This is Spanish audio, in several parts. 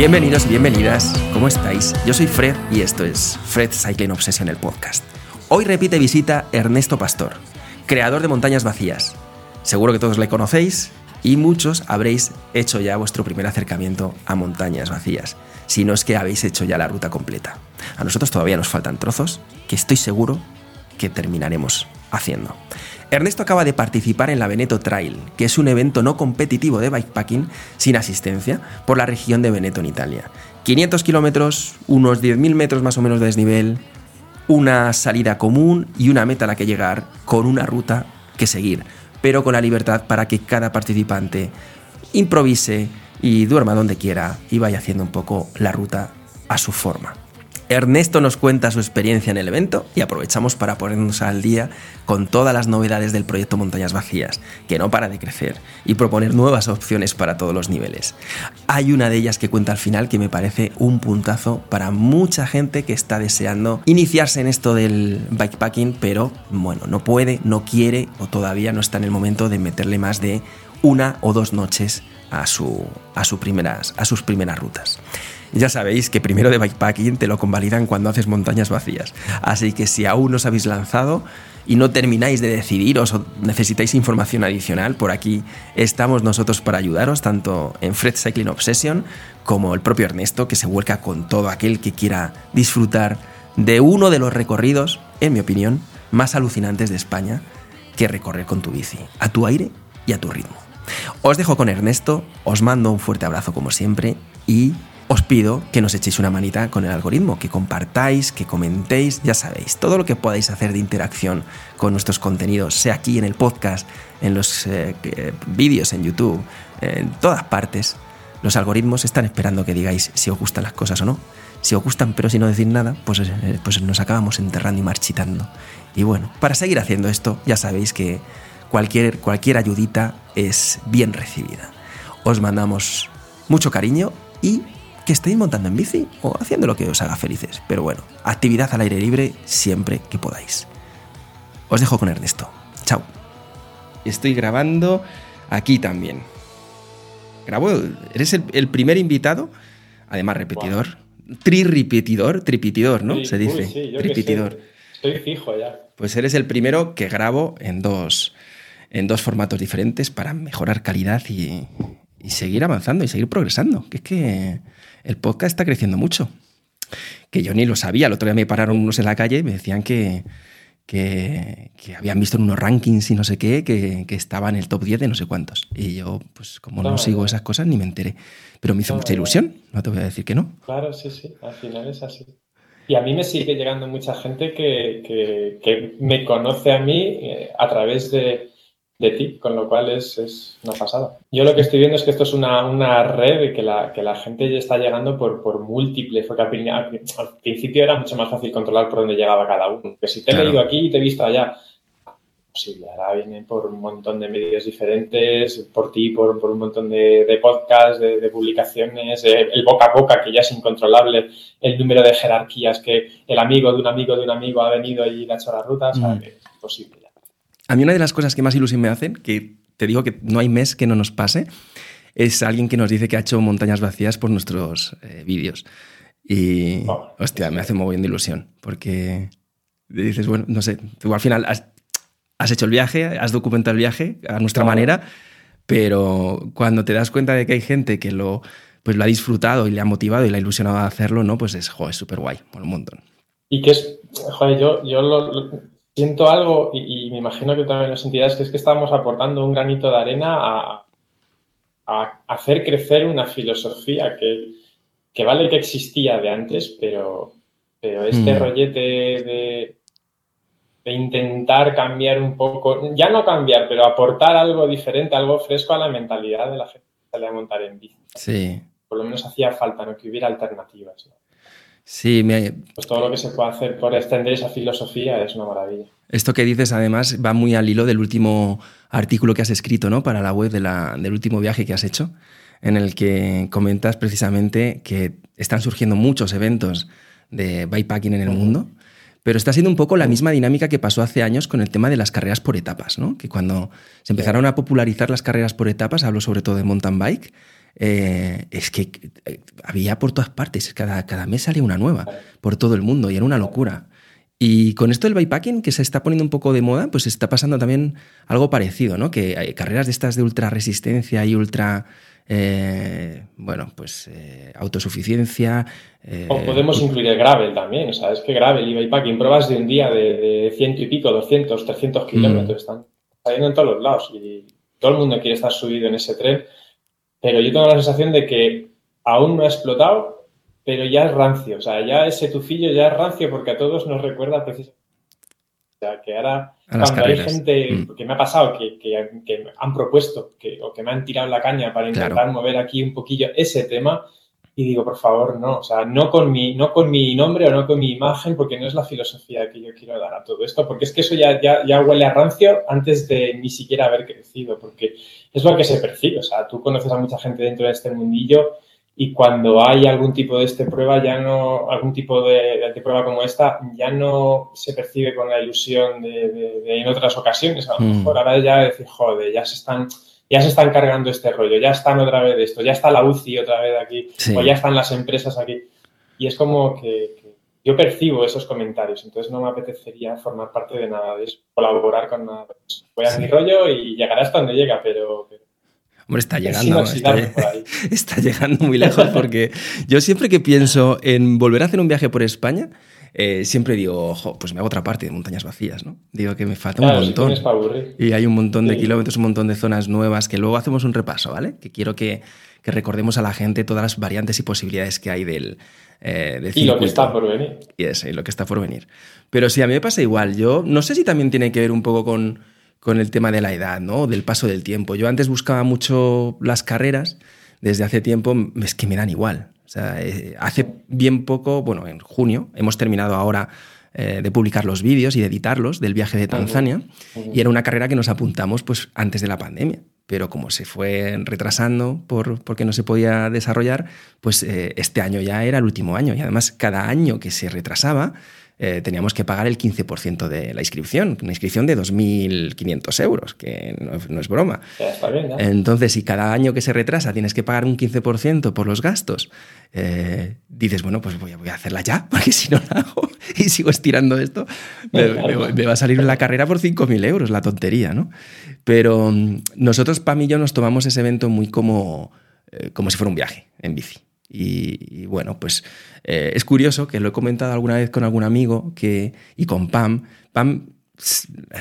Bienvenidos y bienvenidas, ¿cómo estáis? Yo soy Fred y esto es Fred Cycling Obsession, el podcast. Hoy repite visita Ernesto Pastor, creador de Montañas Vacías. Seguro que todos le conocéis y muchos habréis hecho ya vuestro primer acercamiento a Montañas Vacías, si no es que habéis hecho ya la ruta completa. A nosotros todavía nos faltan trozos que estoy seguro que terminaremos haciendo. Ernesto acaba de participar en la Veneto Trail, que es un evento no competitivo de bikepacking sin asistencia por la región de Veneto en Italia. 500 kilómetros, unos 10.000 metros más o menos de desnivel, una salida común y una meta a la que llegar con una ruta que seguir, pero con la libertad para que cada participante improvise y duerma donde quiera y vaya haciendo un poco la ruta a su forma. Ernesto nos cuenta su experiencia en el evento y aprovechamos para ponernos al día con todas las novedades del proyecto Montañas Vacías, que no para de crecer, y proponer nuevas opciones para todos los niveles. Hay una de ellas que cuenta al final que me parece un puntazo para mucha gente que está deseando iniciarse en esto del bikepacking, pero bueno, no puede, no quiere o todavía no está en el momento de meterle más de una o dos noches a, su, a, primeras, a sus primeras rutas. Ya sabéis que primero de bikepacking te lo convalidan cuando haces montañas vacías. Así que si aún no os habéis lanzado y no termináis de decidiros o necesitáis información adicional, por aquí estamos nosotros para ayudaros, tanto en Fred Cycling Obsession como el propio Ernesto, que se vuelca con todo aquel que quiera disfrutar de uno de los recorridos, en mi opinión, más alucinantes de España que recorrer con tu bici, a tu aire y a tu ritmo. Os dejo con Ernesto, os mando un fuerte abrazo como siempre y os pido que nos echéis una manita con el algoritmo, que compartáis, que comentéis, ya sabéis, todo lo que podáis hacer de interacción con nuestros contenidos, sea aquí en el podcast, en los eh, vídeos en YouTube, en todas partes. Los algoritmos están esperando que digáis si os gustan las cosas o no. Si os gustan, pero si no decís nada, pues, eh, pues nos acabamos enterrando y marchitando. Y bueno, para seguir haciendo esto, ya sabéis que cualquier, cualquier ayudita es bien recibida. Os mandamos mucho cariño y que estéis montando en bici o haciendo lo que os haga felices. Pero bueno, actividad al aire libre siempre que podáis. Os dejo con Ernesto. Chao. Estoy grabando aquí también. Grabo, eres el, primer invitado, además repetidor. Tri-repetidor, tripitidor, ¿no? Se dice. sí, Tripitidor. Estoy fijo ya. Pues eres el primero que grabo en dos, en dos formatos diferentes para mejorar calidad y, y seguir avanzando y seguir progresando. Que es que el podcast está creciendo mucho. Que yo ni lo sabía. El otro día me pararon unos en la calle y me decían que, que, habían visto en unos rankings y no sé qué, que, que, estaba en el top 10 de no sé cuántos. Y yo, pues como no, sigo esas cosas, ni me enteré. Pero me hizo mucha ilusión, no te voy a decir que no. Claro, sí, sí, al final es así. Y a mí me sigue llegando mucha gente que, que me conoce a mí eh, a través de, de ti, con lo cual es, es, una pasada. Yo lo que estoy viendo es que esto es una, una red que la, que la gente ya está llegando por, por múltiples, porque al, principio era mucho más fácil controlar por dónde llegaba cada uno. Que si te he leído aquí y te he visto allá, posible. Ahora viene por un montón de medios diferentes, por ti, por, por un montón de, de podcasts, de, publicaciones, el boca a boca que ya es incontrolable, el número de jerarquías que el amigo de un amigo de un amigo ha venido y le ha hecho la ruta, o sea, mm. es posible. A mí una de las cosas que más ilusión me hacen, que te digo que no hay mes que no nos pase, es alguien que nos dice que ha hecho montañas vacías por nuestros eh, vídeos. Y, oh. hostia, me hace muy bien de ilusión, porque dices, bueno, no sé, tú al final has, hecho el viaje, has documentado el viaje a nuestra manera, pero cuando te das cuenta de que hay gente que lo, pues lo ha disfrutado y le ha motivado y le ha ilusionado a hacerlo, ¿no? Pues es, joder, súper guay, por un montón. Y que es, joder, yo, yo lo, siento algo, y, me imagino que también lo sentirás, que es que estamos aportando un granito de arena a, hacer crecer una filosofía que, vale que existía de antes, pero, pero este mm. rollete de, de, intentar cambiar un poco, ya no cambiar, pero aportar algo diferente, algo fresco a la mentalidad de la gente que sale a montar en bici. Sí. Por lo menos hacía falta, ¿no? Que hubiera alternativas. Sí, me... Pues todo lo que se puede hacer por extender esa filosofía es una maravilla. Esto que dices además va muy al hilo del último artículo que has escrito ¿no? para la web de la, del último viaje que has hecho, en el que comentas precisamente que están surgiendo muchos eventos de bikepacking en el mundo, pero está siendo un poco la misma dinámica que pasó hace años con el tema de las carreras por etapas, ¿no? que cuando se empezaron a popularizar las carreras por etapas, hablo sobre todo de mountain bike, eh, es que eh, había por todas partes, cada, cada mes salía una nueva, por todo el mundo, y era una locura. Y con esto del bikepacking, que se está poniendo un poco de moda, pues está pasando también algo parecido, ¿no? Que hay carreras de estas de ultra resistencia y ultra, eh, bueno, pues autosuficiencia. o podemos incluir el gravel también, o sea, es que gravel y bikepacking, pruebas de un día de, ciento y pico, 200, 300 kilómetros, mm. están saliendo en todos los lados y todo el mundo quiere estar subido en ese tren pero yo tengo la sensación de que aún no ha explotado, pero ya es rancio. O sea, ya ese tufillo ya es rancio porque a todos nos recuerda precisamente. O sea, que ahora, cuando hay gente mm. que me ha pasado, que, que, han propuesto que, o que me han tirado la caña para intentar mover aquí un poquillo ese tema, y digo, por favor, no, o sea, no con, mi, no con mi nombre o no con mi imagen, porque no es la filosofía que yo quiero dar a todo esto, porque es que eso ya, ya, ya huele a rancio antes de ni siquiera haber crecido, porque es lo que se percibe, o sea, tú conoces a mucha gente dentro de este mundillo y cuando hay algún tipo de este prueba, ya no, algún tipo de, de prueba como esta, ya no se percibe con la ilusión de, en otras ocasiones, a lo mm. mejor. Ahora ya decir, joder, ya se están ya se están cargando este rollo, ya están otra vez de esto, ya está la UCI otra vez aquí, o ya están las empresas aquí. Y es como que, yo percibo esos comentarios, entonces no me apetecería formar parte de nada de eso, colaborar con nada de eso. Voy a mi rollo y llegará hasta donde llega, pero, Hombre, está llegando, está, está, llegando muy lejos porque yo siempre que pienso en volver a hacer un viaje por España, eh, siempre digo, ojo, pues me hago otra parte de montañas vacías, ¿no? Digo que me falta un montón. y hay un montón de kilómetros, un montón de zonas nuevas que luego hacemos un repaso, ¿vale? Que quiero que, que recordemos a la gente todas las variantes y posibilidades que hay del, eh, y lo que está por venir. Y eso, y lo que está por venir. Pero sí, a mí me pasa igual. Yo no sé si también tiene que ver un poco con, con el tema de la edad, ¿no? Del paso del tiempo. Yo antes buscaba mucho las carreras, desde hace tiempo es que me dan igual. O sea, eh, hace bien poco, bueno, en junio, hemos terminado ahora eh, de publicar los vídeos y de editarlos del viaje de Tanzania y era una carrera que nos apuntamos pues antes de la pandemia. Pero como se fue retrasando por, porque no se podía desarrollar, pues eh, este año ya era el último año. Y además, cada año que se retrasaba, eh, teníamos que pagar el 15% de la inscripción, una inscripción de 2.500 euros, que no, es broma. Entonces, si cada año que se retrasa tienes que pagar un 15% por los gastos, eh, dices, bueno, pues voy a, voy a, hacerla ya, porque si no la hago y sigo estirando esto, me, va a salir la carrera por 5.000 euros, la tontería, ¿no? Pero mm, nosotros, Pam y yo, nos tomamos ese evento muy como, eh, como si fuera un viaje en bici. Y, bueno, pues eh, es curioso que lo he comentado alguna vez con algún amigo que, y con Pam. Pam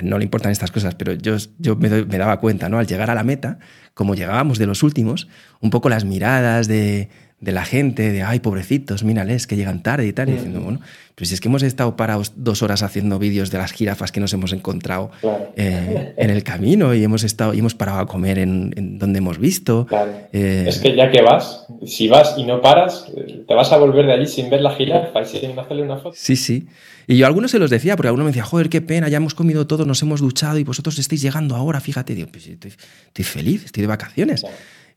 no le importan estas cosas, pero yo, yo me, me, daba cuenta, ¿no? Al llegar a la meta, como llegábamos de los últimos, un poco las miradas de, de la gente, de, ay, pobrecitos, mírales, que llegan tarde y tal, y diciendo, bueno, pues es que hemos estado parados dos horas haciendo vídeos de las jirafas que nos hemos encontrado eh, en el camino y hemos estado y hemos parado a comer en, donde hemos visto. Eh, es que ya que vas, si vas y no paras, te vas a volver de allí sin ver la jirafa y sin hacerle una foto. Sí, sí. Y yo a algunos se los decía, porque alguno me decía, joder, qué pena, ya hemos comido todo, nos hemos duchado y vosotros estáis llegando ahora, fíjate, digo, pues estoy, estoy feliz, estoy de vacaciones.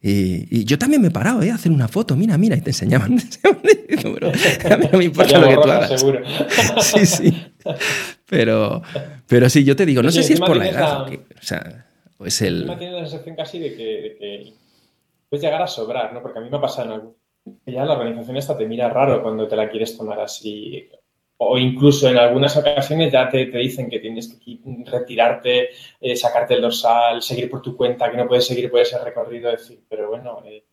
Y, yo también me he parado, ¿eh? A hacer una foto, mira, mira, y te enseñaban. a mí no me importa lo que tú hagas. Seguro. sí, sí. Pero, pero sí, yo te digo, no sé si es por la edad. o sea, es el. Tenido la sensación casi de que, de que puedes llegar a sobrar, ¿no? Porque a mí me ha pasado en algún. Ya la organización esta te mira raro cuando te la quieres tomar así o incluso en algunas ocasiones ya te, te dicen que tienes que retirarte, eh, sacarte el dorsal, seguir por tu cuenta, que no puedes seguir por ese recorrido, decir, pero bueno, eh,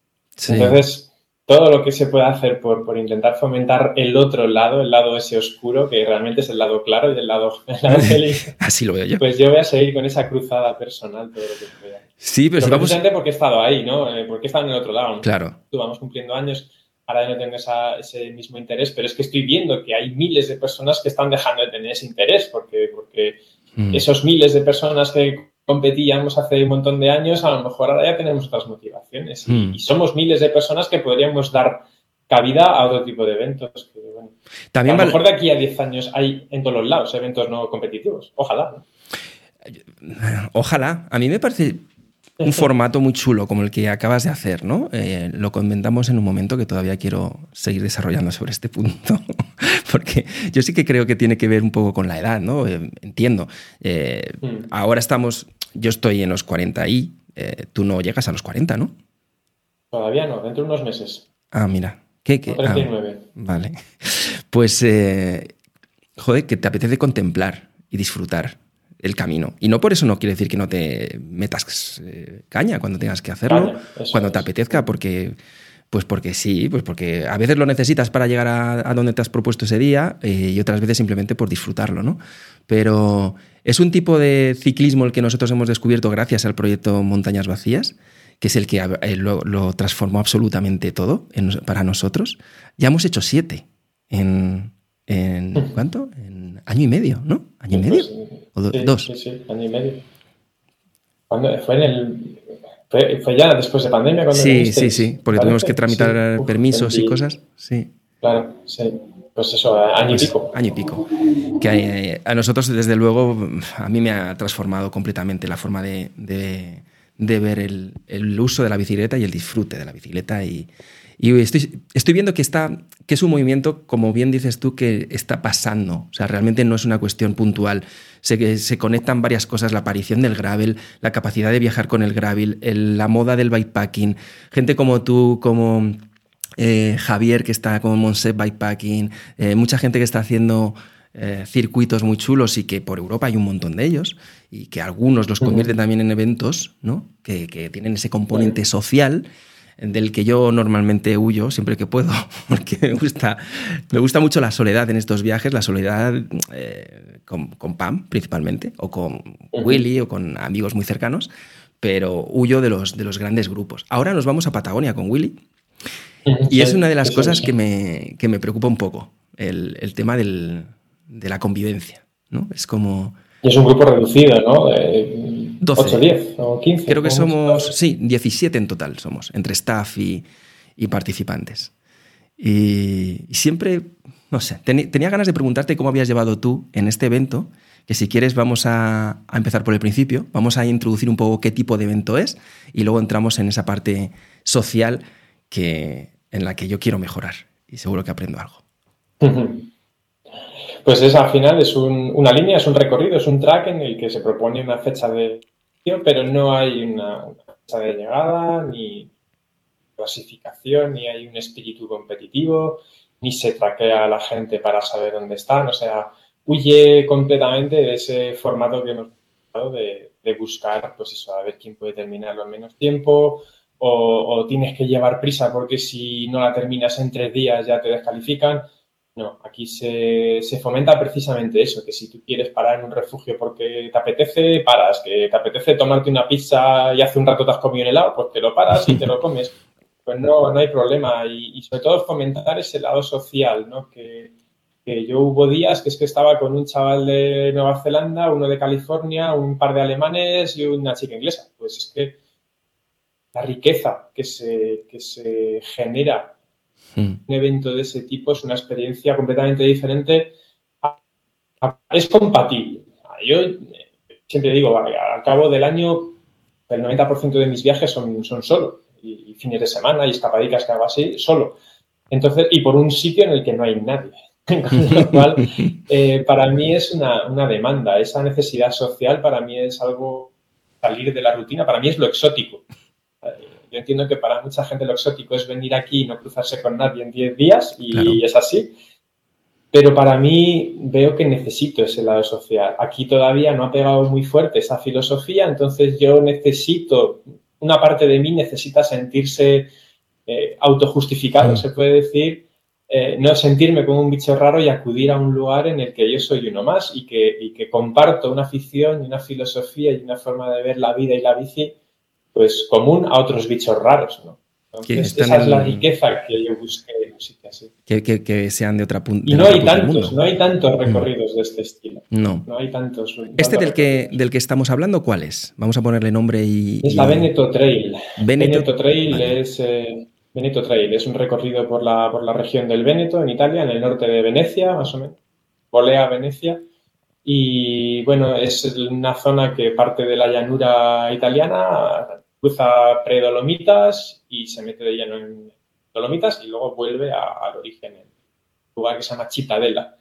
entonces todo lo que se puede hacer por, por, intentar fomentar el otro lado, el lado ese oscuro, que realmente es el lado claro y el lado, feliz. Así lo veo yo. Pues yo voy a seguir con esa cruzada personal todo lo que pueda. Sí, pero, si vamos... porque he estado ahí, ¿no? Eh, porque he estado en el otro lado. Claro. Tú vamos cumpliendo años ahora no tengo ese mismo interés, pero es que estoy viendo que hay miles de personas que están dejando de tener ese interés, porque, porque mm. esos miles de personas que competíamos hace un montón de años, a lo mejor ahora ya tenemos otras motivaciones. Y, mm. somos miles de personas que podríamos dar cabida a otro tipo de eventos. Que, También a lo mejor de aquí a 10 años hay en todos los lados eventos no competitivos. Ojalá. Ojalá. A mí me parece un formato muy chulo como el que acabas de hacer, ¿no? Eh, lo comentamos en un momento que todavía quiero seguir desarrollando sobre este punto, porque yo sí que creo que tiene que ver un poco con la edad, ¿no? Eh, entiendo. Eh, mm. Ahora estamos, yo estoy en los 40 y tú no llegas a los 40, ¿no? Todavía no, dentro de unos meses. Ah, mira. ¿Qué? qué? 39. Ah, vale. Pues, joder, que te apetece contemplar y disfrutar el camino. Y no por eso no quiere decir que no te metas eh, caña cuando tengas que hacerlo, cuando te apetezca, porque, pues porque sí, pues porque a veces lo necesitas para llegar a, donde te has propuesto ese día eh, y otras veces simplemente por disfrutarlo, ¿no? Pero es un tipo de ciclismo el que nosotros hemos descubierto gracias al proyecto Montañas Vacías, que es el que eh, lo, transformó absolutamente todo para nosotros. Ya hemos hecho siete en, en ¿cuánto? En año y medio, ¿no? ¿Año y medio? sí, dos? Sí, sí, año y medio. fue en el. Fue, ya después de pandemia cuando Sí, sí, sí, porque tuvimos que tramitar permisos y cosas. Sí. Claro, sí. Pues eso, año y pues pico. Año y pico. Que eh, a, nosotros, desde luego, a mí me ha transformado completamente la forma de, de, de ver el, el, uso de la bicicleta y el disfrute de la bicicleta y, y estoy, estoy viendo que, está, que es un movimiento, como bien dices tú, que está pasando. O sea, realmente no es una cuestión puntual. Se, se conectan varias cosas, la aparición del gravel, la capacidad de viajar con el gravel, la moda del bikepacking, gente como tú, como eh, Javier, que está como Monset Bikepacking, eh, mucha gente que está haciendo... Eh, circuitos muy chulos y que por Europa hay un montón de ellos y que algunos los convierten también en eventos ¿no? que, que tienen ese componente social del que yo normalmente huyo siempre que puedo, porque me gusta, me gusta mucho la soledad en estos viajes, la soledad eh, con, Pam principalmente, o con Willy, o con amigos muy cercanos, pero huyo de los, de los grandes grupos. Ahora nos vamos a Patagonia con Willy, y es una de las cosas que me, que me preocupa un poco, el, el tema del, de la convivencia. ¿no? Es como... Es un grupo reducido, ¿no? 12. 8, 10 o 15. Creo que somos, sí, 17 en total somos, entre staff y, participantes. Y, siempre, no sé, tenía ganas de preguntarte cómo habías llevado tú en este evento, que si quieres vamos a, empezar por el principio, vamos a introducir un poco qué tipo de evento es y luego entramos en esa parte social que, en la que yo quiero mejorar y seguro que aprendo algo. Pues es al final es una línea, es un recorrido, es un track en el que se propone una fecha de pero no hay una fecha de llegada, ni clasificación, ni hay un espíritu competitivo, ni se traquea a la gente para saber dónde están. O sea, huye completamente de ese formato que hemos dado de, buscar, pues eso, a ver quién puede terminarlo en menos tiempo, o, tienes que llevar prisa porque si no la terminas en tres días ya te descalifican. No, aquí se, fomenta precisamente eso, que si tú quieres parar en un refugio porque te apetece, paras, que te apetece tomarte una pizza y hace un rato te has comido un helado, pues te lo paras y te lo comes. Pues no, no hay problema. Y, sobre todo fomentar ese lado social, ¿no? Que, yo hubo días que es que estaba con un chaval de Nueva Zelanda, uno de California, un par de alemanes y una chica inglesa. Pues es que la riqueza que se, que se genera. Un evento de ese tipo es una experiencia completamente diferente. Es compatible. Yo siempre digo, al cabo del año, el 90% de mis viajes son, son solo, y, fines de semana y escapadicas que hago así, solo. Entonces, y por un sitio en el que no hay nadie. Con lo cual, eh, para mí es una, una, demanda. Esa necesidad social para mí es algo salir de la rutina, para mí es lo exótico. Yo entiendo que para mucha gente lo exótico es venir aquí y no cruzarse con nadie en 10 días y es así. Pero para mí veo que necesito ese lado social. Aquí todavía no ha pegado muy fuerte esa filosofía, entonces yo necesito, una parte de mí necesita sentirse eh, autojustificado, se puede decir, eh, no sentirme como un bicho raro y acudir a un lugar en el que yo soy uno más y que, y que comparto una afición y una filosofía y una forma de ver la vida y la bici pues común a otros bichos raros, ¿no? esa es la riqueza que yo busqué en así. Que, sean de otra punta. Y no hay tantos, no hay tantos recorridos de este estilo. No. No hay tantos. ¿Este del que, del que estamos hablando cuál es? Vamos a ponerle nombre y. Es la Veneto Trail. Veneto, Trail es. Eh, Veneto Trail. Es un recorrido por la, por la región del Veneto, en Italia, en el norte de Venecia, más o menos. Volea, Venecia. Y bueno, es una zona que parte de la llanura italiana, cruza pre-Dolomitas y se mete de lleno en Dolomitas y luego vuelve al origen, en un lugar que se llama Cittadella.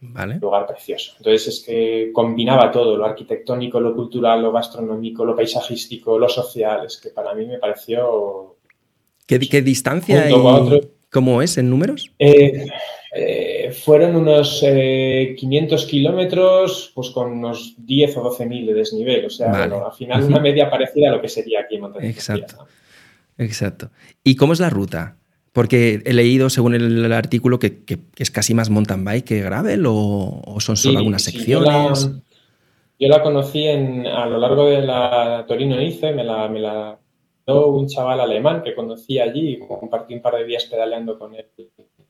Vale. Un lugar precioso. Entonces es que combinaba todo, lo arquitectónico, lo cultural, lo gastronómico, lo paisajístico, lo social. Es que para mí me pareció... ¿Qué, distancia y cómo es en números? Eh, eh, fueron unos 500 eh, kilómetros, pues con unos 10 o 12 mil de desnivel. O sea, al final una media parecida a lo que sería aquí en Montaña. Exacto. Exacto. ¿Y cómo es la ruta? Porque he leído, según el, artículo, que, es casi más mountain bike que gravel o, son solo algunas secciones. yo, la, conocí a lo largo de la Torino-Nice, me la, me la dio un chaval alemán que conocí allí compartí un par de días pedaleando con él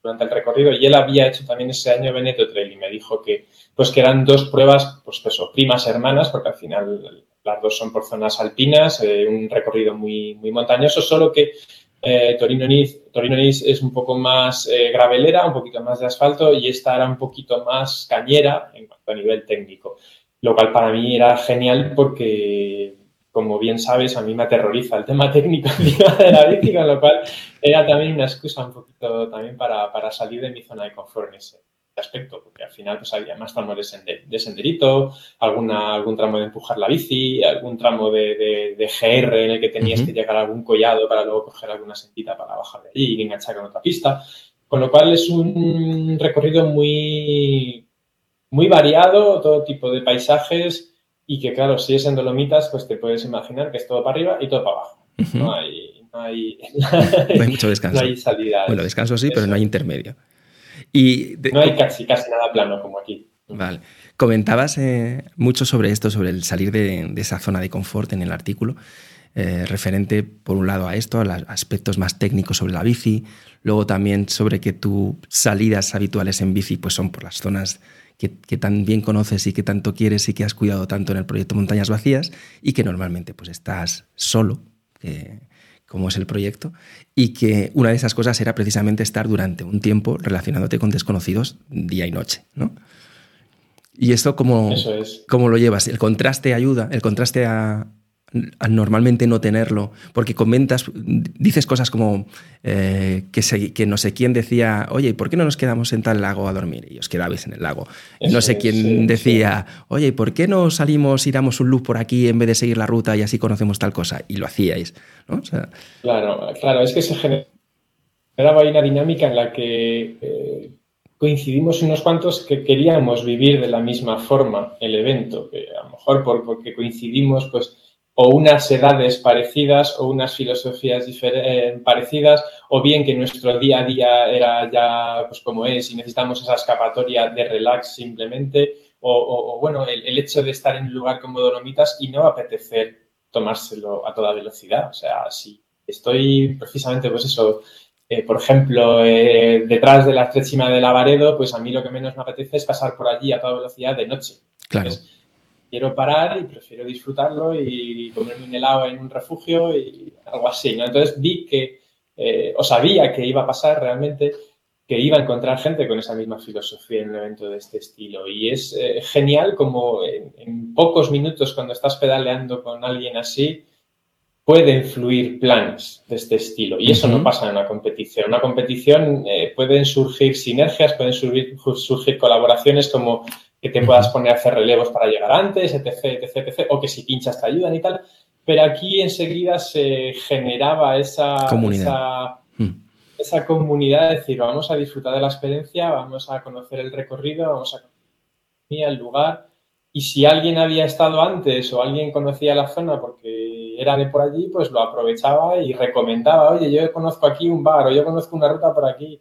durante el recorrido. Y él había hecho también ese año Veneto Trail y me dijo que pues que eran dos pruebas, pues eso, primas hermanas, porque al final las dos son por zonas alpinas, eh, un recorrido muy, muy montañoso, solo que eh, Torino Nice es un poco más eh, gravelera, un poquito más de asfalto y esta era un poquito más cañera en cuanto a nivel técnico, lo cual para mí era genial porque, como bien sabes, a mí me aterroriza el tema técnico de la bici, con lo cual era también una excusa un poquito también para, para salir de mi zona de confort en ese, aspecto, porque al final pues había más tramos de, senderito, alguna, algún tramo de empujar la bici, algún tramo de, GR en el que tenías que llegar a algún collado para luego coger alguna sentita para bajar de allí y enganchar con otra pista. Con lo cual es un recorrido muy, muy variado, todo tipo de paisajes y que claro, si es en Dolomitas, pues te puedes imaginar que es todo para arriba y todo para abajo. No hay... No hay, mucho descanso. No hay salida. Bueno, descanso sí, pero no hay intermedio. Y no hay casi, casi nada plano como aquí. Vale. Comentabas eh, mucho sobre esto, sobre el salir de, esa zona de confort en el artículo, eh, referente por un lado a esto, a los aspectos más técnicos sobre la bici, luego también sobre que tus salidas habituales en bici pues son por las zonas que, tan bien conoces y que tanto quieres y que has cuidado tanto en el proyecto Montañas Vacías y que normalmente pues estás solo, como es el proyecto, y que una de esas cosas era precisamente estar durante un tiempo relacionándote con desconocidos día y noche, ¿no? Y esto cómo, cómo lo llevas, el contraste ayuda, el contraste a, normalmente no tenerlo, porque comentas, dices cosas como eh, que, que, no sé quién decía, oye, ¿por qué no nos quedamos en tal lago a dormir? Y os quedabais en el lago. no sé quién decía, oye, ¿por qué no salimos y damos un loop por aquí en vez de seguir la ruta y así conocemos tal cosa? Y lo hacíais. claro, claro, es que se generaba una dinámica en la que eh, coincidimos unos cuantos que queríamos vivir de la misma forma el evento, que a lo mejor por, porque coincidimos, pues o unas edades parecidas o unas filosofías eh, parecidas, o bien que nuestro día a día era ya pues como es y necesitamos esa escapatoria de relax simplemente, o, bueno, el, hecho de estar en un lugar como Dolomitas y no apetecer tomárselo a toda velocidad. O sea, si estoy precisamente, pues eso, eh, por ejemplo, eh, detrás de la estrechima de Lavaredo, pues a mí lo que menos me apetece es pasar por allí a toda velocidad de noche. Claro quiero parar y prefiero disfrutarlo y comerme un helado en un refugio y algo así, ¿no? Entonces vi que, eh, o sabía que iba a pasar realmente, que iba a encontrar gente con esa misma filosofía en un evento de este estilo. Y es eh, genial como en, pocos minutos cuando estás pedaleando con alguien así, pueden fluir planes de este estilo. Y eso no pasa en una competición. En una competición eh, pueden surgir sinergias, pueden surgir, surgir colaboraciones como que te puedas poner a hacer relevos para llegar antes, etc, etc, etc, o que si pinchas te ayudan y tal. Pero aquí enseguida se generaba esa comunidad. Esa, mm. comunidad, de decir, vamos a disfrutar de la experiencia, vamos a conocer el recorrido, vamos a conocer el lugar. Y si alguien había estado antes o alguien conocía la zona porque era de por allí, pues lo aprovechaba y recomendaba, oye, yo conozco aquí un bar o yo conozco una ruta por aquí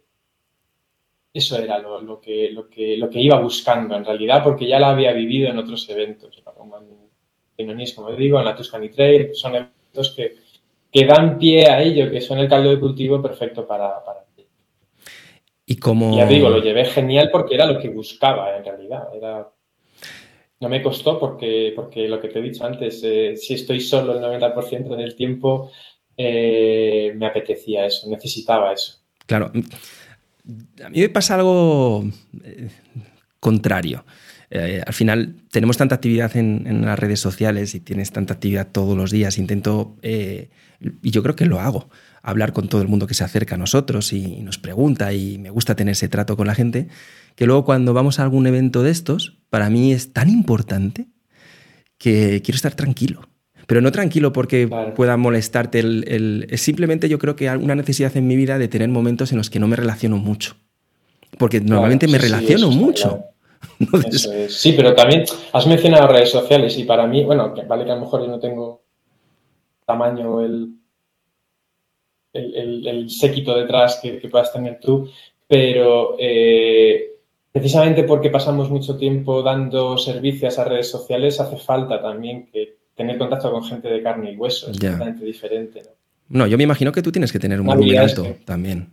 eso era lo, que, lo, que, lo que iba buscando en realidad, porque ya la había vivido en otros eventos, como en como digo, en la Tuscany Trail, son eventos que, que, dan pie a ello, que son el caldo de cultivo perfecto para, para y como... Ya digo, lo llevé genial porque era lo que buscaba en realidad. Era... No me costó porque, porque lo que te he dicho antes, eh, si estoy solo el 90% del tiempo, eh, me apetecía eso, necesitaba eso. Claro, a mí me pasa algo eh, contrario. Eh, al final tenemos tanta actividad en, las redes sociales y tienes tanta actividad todos los días. Intento, y yo creo que lo hago, hablar con todo el mundo que se acerca a nosotros y, nos pregunta y me gusta tener ese trato con la gente, que luego cuando vamos a algún evento de estos, para mí es tan importante que quiero estar tranquilo. Pero no tranquilo porque pueda molestarte. El, es simplemente yo creo que hay una necesidad en mi vida de tener momentos en los que no me relaciono mucho. Porque normalmente me relaciono mucho. Sí, pero también has mencionado redes sociales y para mí, bueno, vale que a lo mejor yo no tengo tamaño el, el, séquito detrás que, puedas tener tú, pero eh, precisamente porque pasamos mucho tiempo dando servicios a redes sociales, hace falta también que tener contacto con gente de carne y hueso, es totalmente diferente. ¿no? yo me imagino que tú tienes que tener un movimiento también.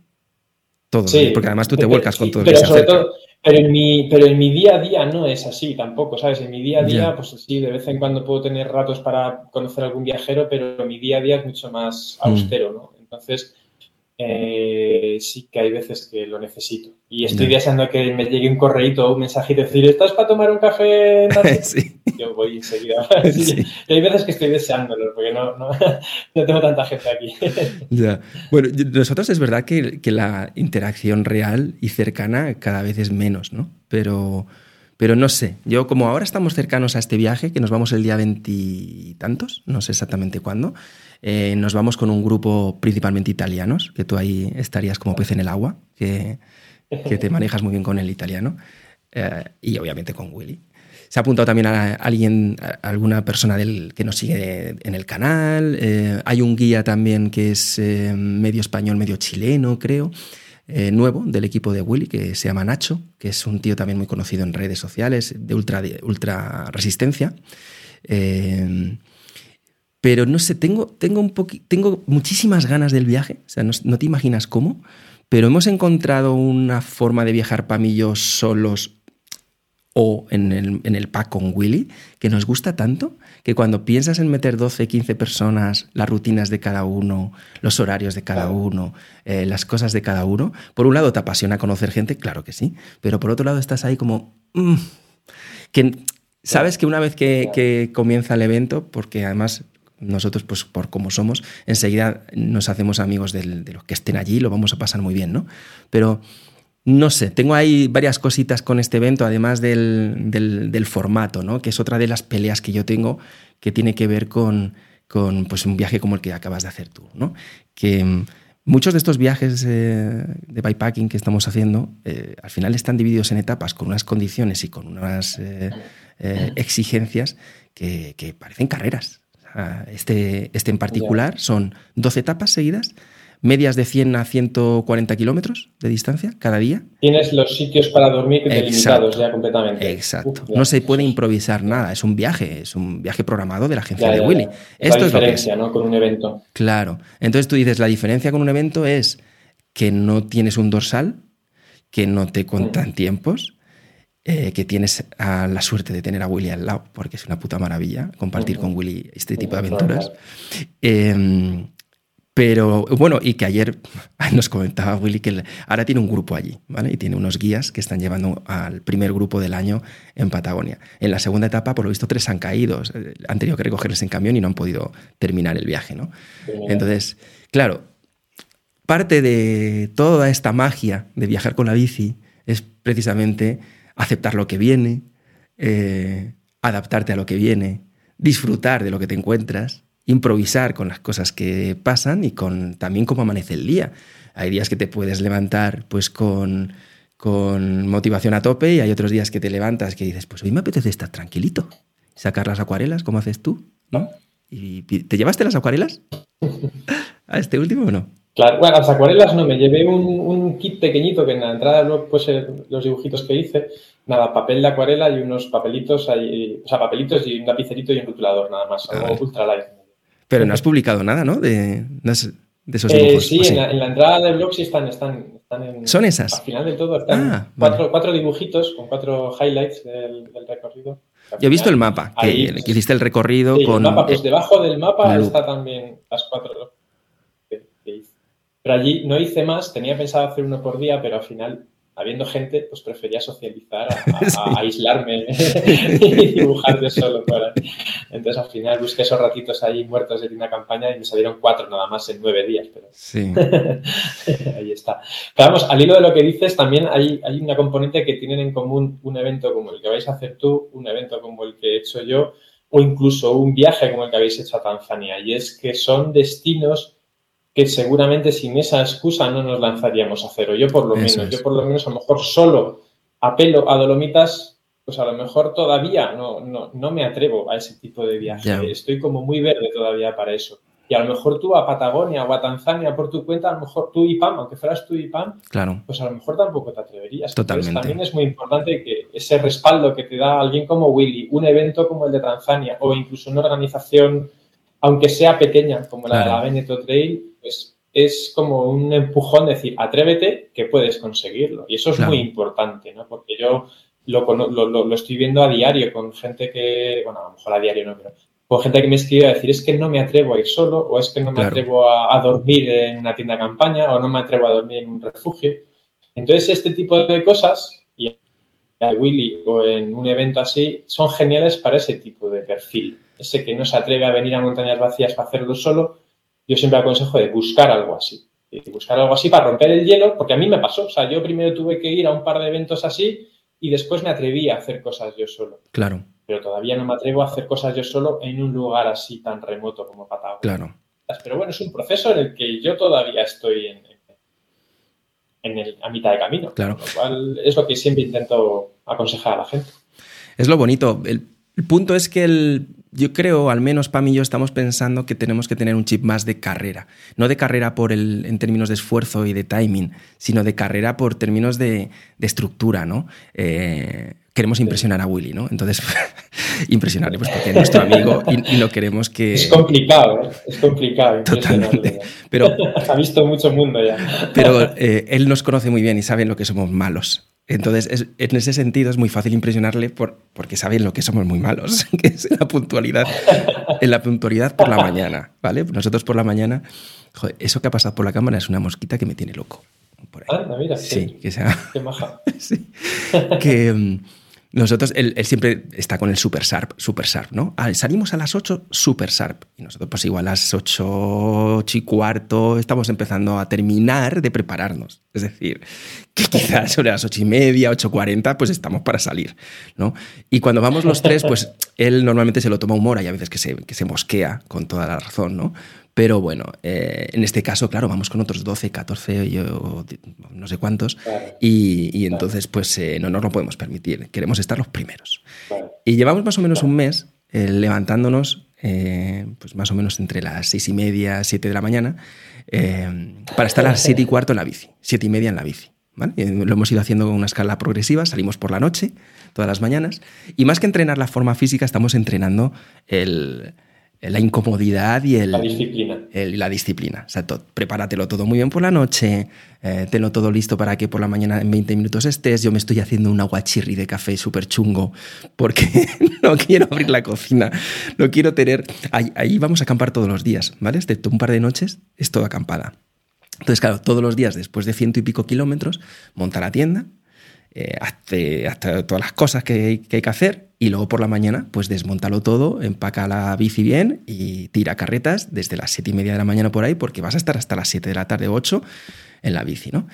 Todo, sí, porque además tú te vuelcas con todo pero sobre todo, pero en, mi, pero en mi día a día no es así tampoco, ¿sabes? En mi día a día, pues sí, de vez en cuando puedo tener ratos para conocer a algún viajero, pero mi día a día es mucho más mm. austero, ¿no? Entonces, eh, sí que hay veces que lo necesito. Y estoy deseando que me llegue un correíto o un mensajito decir, ¿estás para tomar un café? sí. Yo voy enseguida. Y hay veces que estoy deseándolo, porque no, no, tengo tanta gente aquí. Bueno, nosotros es verdad que, que, la interacción real y cercana cada vez es menos, ¿no? Pero, pero no sé, yo como ahora estamos cercanos a este viaje, que nos vamos el día veintitantos, no sé exactamente cuándo, eh, nos vamos con un grupo principalmente italianos, que tú ahí estarías como pez en el agua, que, que te manejas muy bien con el italiano, eh, y obviamente con Willy. Se ha apuntado también a alguien, alguna persona del, que nos sigue en el canal. Eh, hay un guía también que es medio español, medio chileno, creo. nuevo del equipo de Willy, que se llama Nacho, que es un tío también muy conocido en redes sociales, de ultra, ultra resistencia. Pero no sé, tengo, tengo, un tengo muchísimas ganas del viaje, o sea, no, te imaginas cómo, pero hemos encontrado una forma de viajar para mí solos o en el, en el, pack con Willy, que nos gusta tanto que cuando piensas en meter 12, 15 personas, las rutinas de cada uno, los horarios de cada uno, eh, las cosas de cada uno, por un lado te apasiona conocer gente, claro que sí, pero por otro lado estás ahí como... Mm, que sabes que una vez que, que, comienza el evento, porque además nosotros, pues por como somos, enseguida nos hacemos amigos de los que estén allí, lo vamos a pasar muy bien, ¿no? Pero no sé, tengo ahí varias cositas con este evento, además del, formato, ¿no? Que es otra de las peleas que yo tengo que tiene que ver con, con pues, un viaje como el que acabas de hacer tú, ¿no? Que mm, muchos de estos viajes eh, de bikepacking que estamos haciendo, eh, al final están divididos en etapas con unas condiciones y con unas eh, exigencias que parecen carreras. Este, este en particular son 12 etapas seguidas, medias de 100 a 140 kilómetros de distancia cada día. Tienes los sitios para dormir delimitados ya completamente. Exacto. no se puede improvisar nada, es un viaje, es un viaje programado de la agencia de Willy. Esto es lo que es. ¿no? Con un evento. Claro. Entonces tú dices, la diferencia con un evento es que no tienes un dorsal, que no te cuentan tiempos, eh, que tienes la suerte de tener a Willy al lado, porque es una puta maravilla compartir con Willy este tipo de aventuras. Em, pero bueno, y que ayer nos comentaba Willy que ahora tiene un grupo allí, ¿vale? Y tiene unos guías que están llevando al primer grupo del año en Patagonia. En la segunda etapa, por lo visto, tres han caído, eh, han tenido que recogerles en camión y no han podido terminar el viaje, ¿no? Entonces, claro, parte de toda esta magia de viajar con la bici es precisamente aceptar lo que viene, eh, adaptarte a lo que viene, disfrutar de lo que te encuentras, improvisar con las cosas que pasan y con también cómo amanece el día. Hay días que te puedes levantar pues con, con motivación a tope y hay otros días que te levantas que dices, pues hoy me apetece estar tranquilito, sacar las acuarelas, como haces tú, ¿no? ¿Y te llevaste las acuarelas a este último o no? Claro, bueno, las acuarelas no, me llevé un, kit pequeñito que en la entrada luego pues los dibujitos que hice, nada, papel de acuarela y unos papelitos, ahí, o sea, papelitos y un lapicerito y un rotulador, nada más, algo ultra light. Pero no has publicado nada, ¿no? De, de esos eh, dibujos. sí, en, La, entrada del blog sí están, están, están en, ¿Son esas? Al final de todo están ah, cuatro, dibujitos con cuatro highlights del, recorrido. Yo he visto el mapa, que, hiciste el recorrido con... pues debajo del mapa está también las cuatro Pero allí no hice más, tenía pensado hacer uno por día, pero al final habiendo gente, pues prefería socializar a, aislarme y dibujar de solo. Para... Entonces, al final busqué esos ratitos ahí muertos de una campaña y me salieron cuatro nada más en nueve días. Pero... Sí. ahí está. Pero vamos, al hilo de lo que dices, también hay, hay una componente que tienen en común un evento como el que vais a hacer tú, un evento como el que he hecho yo, o incluso un viaje como el que habéis hecho a Tanzania. Y es que son destinos que seguramente sin esa excusa no nos lanzaríamos a cero. Yo por lo menos, yo por lo menos a lo mejor solo apelo a Dolomitas, pues a lo mejor todavía no, no, me atrevo a ese tipo de viaje. Estoy como muy verde todavía para eso. Y a lo mejor tú a Patagonia o a Tanzania por tu cuenta, a lo mejor tú y Pam, aunque fueras tú y Pam, claro. pues a lo mejor tampoco te atreverías. Totalmente. también es muy importante que ese respaldo que te da alguien como Willy, un evento como el de Tanzania o incluso una organización, aunque sea pequeña, como la de la Veneto Trail, pues es como un empujón decir, atrévete que puedes conseguirlo. Y eso es muy importante, ¿no? Porque yo lo, estoy viendo a diario con gente que, bueno, a lo mejor a diario no, pero con gente que me escribe a decir, es que no me atrevo a ir solo, o es que no me atrevo a, dormir en una tienda de campaña, o no me atrevo a dormir en un refugio. Entonces, este tipo de cosas, y a Willy o en un evento así, son geniales para ese tipo de perfil. Ese que no se atreve a venir a montañas vacías para hacerlo solo, yo siempre aconsejo de buscar algo así. Buscar algo así para romper el hielo, porque a mí me pasó. O sea, yo primero tuve que ir a un par de eventos así y después me atreví a hacer cosas yo solo. Claro. Pero todavía no me atrevo a hacer cosas yo solo en un lugar así tan remoto como Patagonia. Claro. Pero bueno, es un proceso en el que yo todavía estoy en, en el, a mitad de camino. Claro. Lo cual es lo que siempre intento aconsejar a la gente. Es lo bonito. el punto es que el, yo creo, al menos Pam y yo estamos pensando que tenemos que tener un chip más de carrera. No de carrera por el, en términos de esfuerzo y de timing, sino de carrera por términos de, estructura, ¿no? Eh, queremos impresionar a Willy, ¿no? Entonces, impresionarle, pues porque es nuestro amigo y, lo queremos que... Es complicado, ¿eh? es complicado. Totalmente. Pero, ha visto mucho mundo ya. Pero eh, él nos conoce muy bien y sabe en lo que somos malos. Entonces, en ese sentido es muy fácil impresionarle por, porque saben lo que somos muy malos, que es la puntualidad, en la puntualidad por la mañana, ¿vale? Nosotros por la mañana, joder, eso que ha pasado por la cámara es una mosquita que me tiene loco. Por mira, sí, que sea... Qué maja. sí, que... Nosotros, él, siempre está con el super sharp, super sharp, ¿no? Ah, salimos a las 8, super sharp. Y nosotros, pues igual a las 8, y cuarto, estamos empezando a terminar de prepararnos. Es decir, que quizás sobre las 8 y media, 8.40, pues estamos para salir, ¿no? Y cuando vamos los tres, pues él normalmente se lo toma humor, hay a veces que se, que se mosquea con toda la razón, ¿no? Pero bueno, eh, en este caso, claro, vamos con otros 12, 14, yo no sé cuántos, y, entonces pues eh, no nos lo podemos permitir, queremos estar los primeros. Y llevamos más o menos un mes eh, levantándonos, pues más o menos entre las seis y media, siete de la mañana, para estar a las siete y cuarto en la bici, siete y media en la bici. Lo hemos ido haciendo con una escala progresiva, salimos por la noche, todas las mañanas, y más que entrenar la forma física, estamos entrenando el, la incomodidad y el, la disciplina. la disciplina. O sea, prepáratelo todo muy bien por la noche, eh, tenlo todo listo para que por la mañana en 20 minutos estés. Yo me estoy haciendo un aguachirri de café súper chungo porque no quiero abrir la cocina, no quiero tener... Ahí, vamos a acampar todos los días, ¿vale? Excepto un par de noches, es toda acampada. Entonces, claro, todos los días, después de ciento y pico kilómetros, monta la tienda, eh, hazte, todas las cosas que, que hay que hacer y luego por la mañana, pues desmontalo todo, empaca la bici bien y tira carretas desde las 7 y media de la mañana por ahí, porque vas a estar hasta las 7 de la tarde, 8 en la bici, ¿no?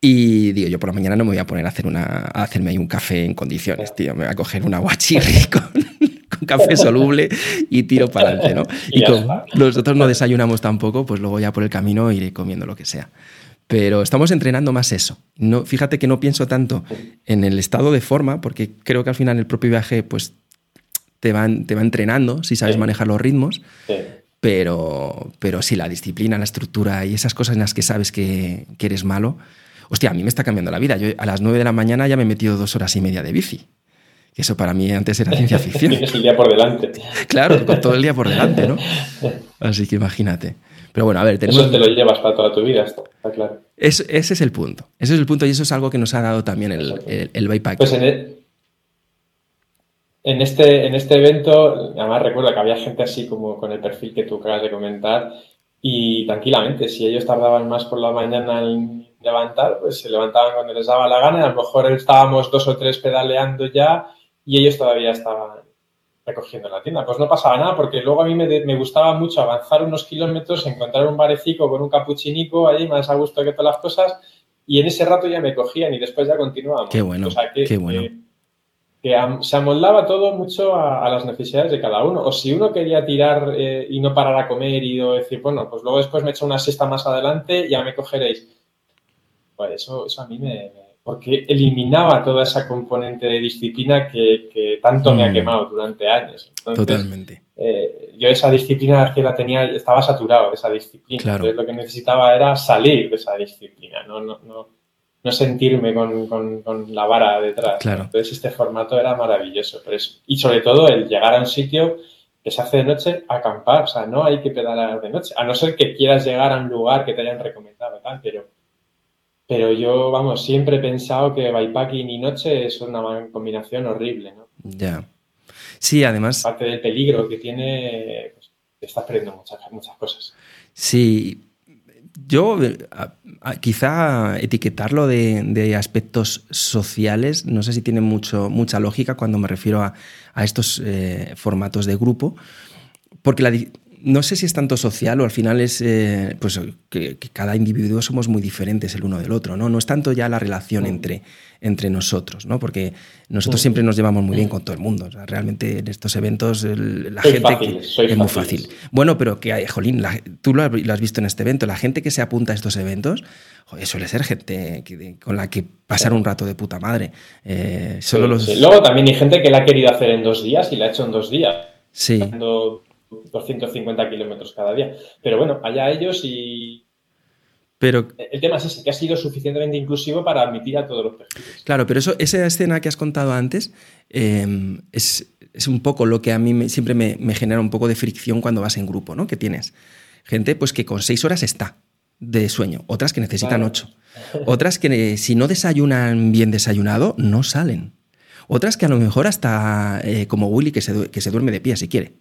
Y digo, yo por la mañana no me voy a poner a, hacer una, a hacerme ahí un café en condiciones, tío. Me voy a coger una guachirri con, con café soluble y tiro para adelante, ¿no? Y como nosotros no desayunamos tampoco, pues luego ya por el camino iré comiendo lo que sea. Pero estamos entrenando más eso. No, fíjate que no pienso tanto en el estado de forma, porque creo que al final el propio viaje pues, te, va, te va entrenando si sabes manejar los ritmos. Pero, pero sí, la disciplina, la estructura y esas cosas en las que sabes que, que, eres malo. Hostia, a mí me está cambiando la vida. Yo a las 9 de la mañana ya me he metido dos horas y media de bici. Eso para mí antes era ciencia ficción. Tienes el día por delante. Claro, con todo el día por delante, ¿no? Así que imagínate. Pero bueno, a ver, tenemos... Eso te lo llevas para toda tu vida, está claro. ese es el punto. Ese es el punto y eso es algo que nos ha dado también el, el, bikepack. Pues e, en, este, en este evento, además recuerdo que había gente así como con el perfil que tú acabas de comentar y tranquilamente, si ellos tardaban más por la mañana en levantar, pues se levantaban cuando les daba la gana, a lo mejor estábamos dos o tres pedaleando ya y ellos todavía estaban recogiendo la tienda. Pues no pasaba nada, porque luego a mí me, gustaba mucho avanzar unos kilómetros, encontrar un barecico con un capuchinico allí más a gusto que todas las cosas, y en ese rato ya me cogían y después ya continuábamos. Qué bueno, qué bueno. Que, se amoldaba todo mucho a, las necesidades de cada uno. O si uno quería tirar eh, y no parar a comer y decir, bueno, pues luego después me echo una siesta más adelante, ya me cogeréis. Pues eso, eso a mí me porque eliminaba toda esa componente de disciplina que, tanto me ha mm. quemado durante años. Totalmente. Eh, yo esa disciplina que la tenía, estaba saturado de esa disciplina. Entonces lo que necesitaba era salir de esa disciplina, no, no, no, sentirme con, la vara detrás. Claro. Entonces este formato era maravilloso. Y sobre todo el llegar a un sitio que se hace de noche, acampar. O sea, no hay que pedalar de noche. A no ser que quieras llegar a un lugar que te hayan recomendado, tal, pero pero yo, vamos, siempre he pensado que bikepacking y noche es una combinación horrible, ¿no? Ya. Sí, además. Aparte del peligro que tiene, pues, estás perdiendo muchas, muchas cosas. Sí. Yo, quizá etiquetarlo de, aspectos sociales, no sé si tiene mucho, mucha lógica cuando me refiero a, estos eh, formatos de grupo, porque la, no sé si es tanto social o al final es eh, pues, que, cada individuo somos muy diferentes el uno del otro, ¿no? No es tanto ya la relación mm. entre, entre nosotros, ¿no? Porque nosotros mm. siempre nos llevamos muy bien con todo el mundo. realmente en estos eventos la gente es muy fácil. Bueno, pero que, jolín, tú lo has, visto en este evento, la gente que se apunta a estos eventos, suele ser gente con la que pasar un rato de puta madre. Eh, solo los... Luego también hay gente que la ha querido hacer en dos días y la ha hecho en dos días. Sí. 250 kilómetros cada día. Pero bueno, allá ellos y... Pero, el tema es ese, que ha sido suficientemente inclusivo para admitir a todos los perfiles. Claro, pero eso, esa escena que has contado antes em, es, un poco lo que a mí siempre me, genera un poco de fricción cuando vas en grupo, ¿no? Que tienes gente pues que con seis horas está de sueño, otras que necesitan ocho, otras que si no desayunan bien desayunado no salen, otras que a lo mejor hasta eh, como Willy que se, que se duerme de pie si quiere.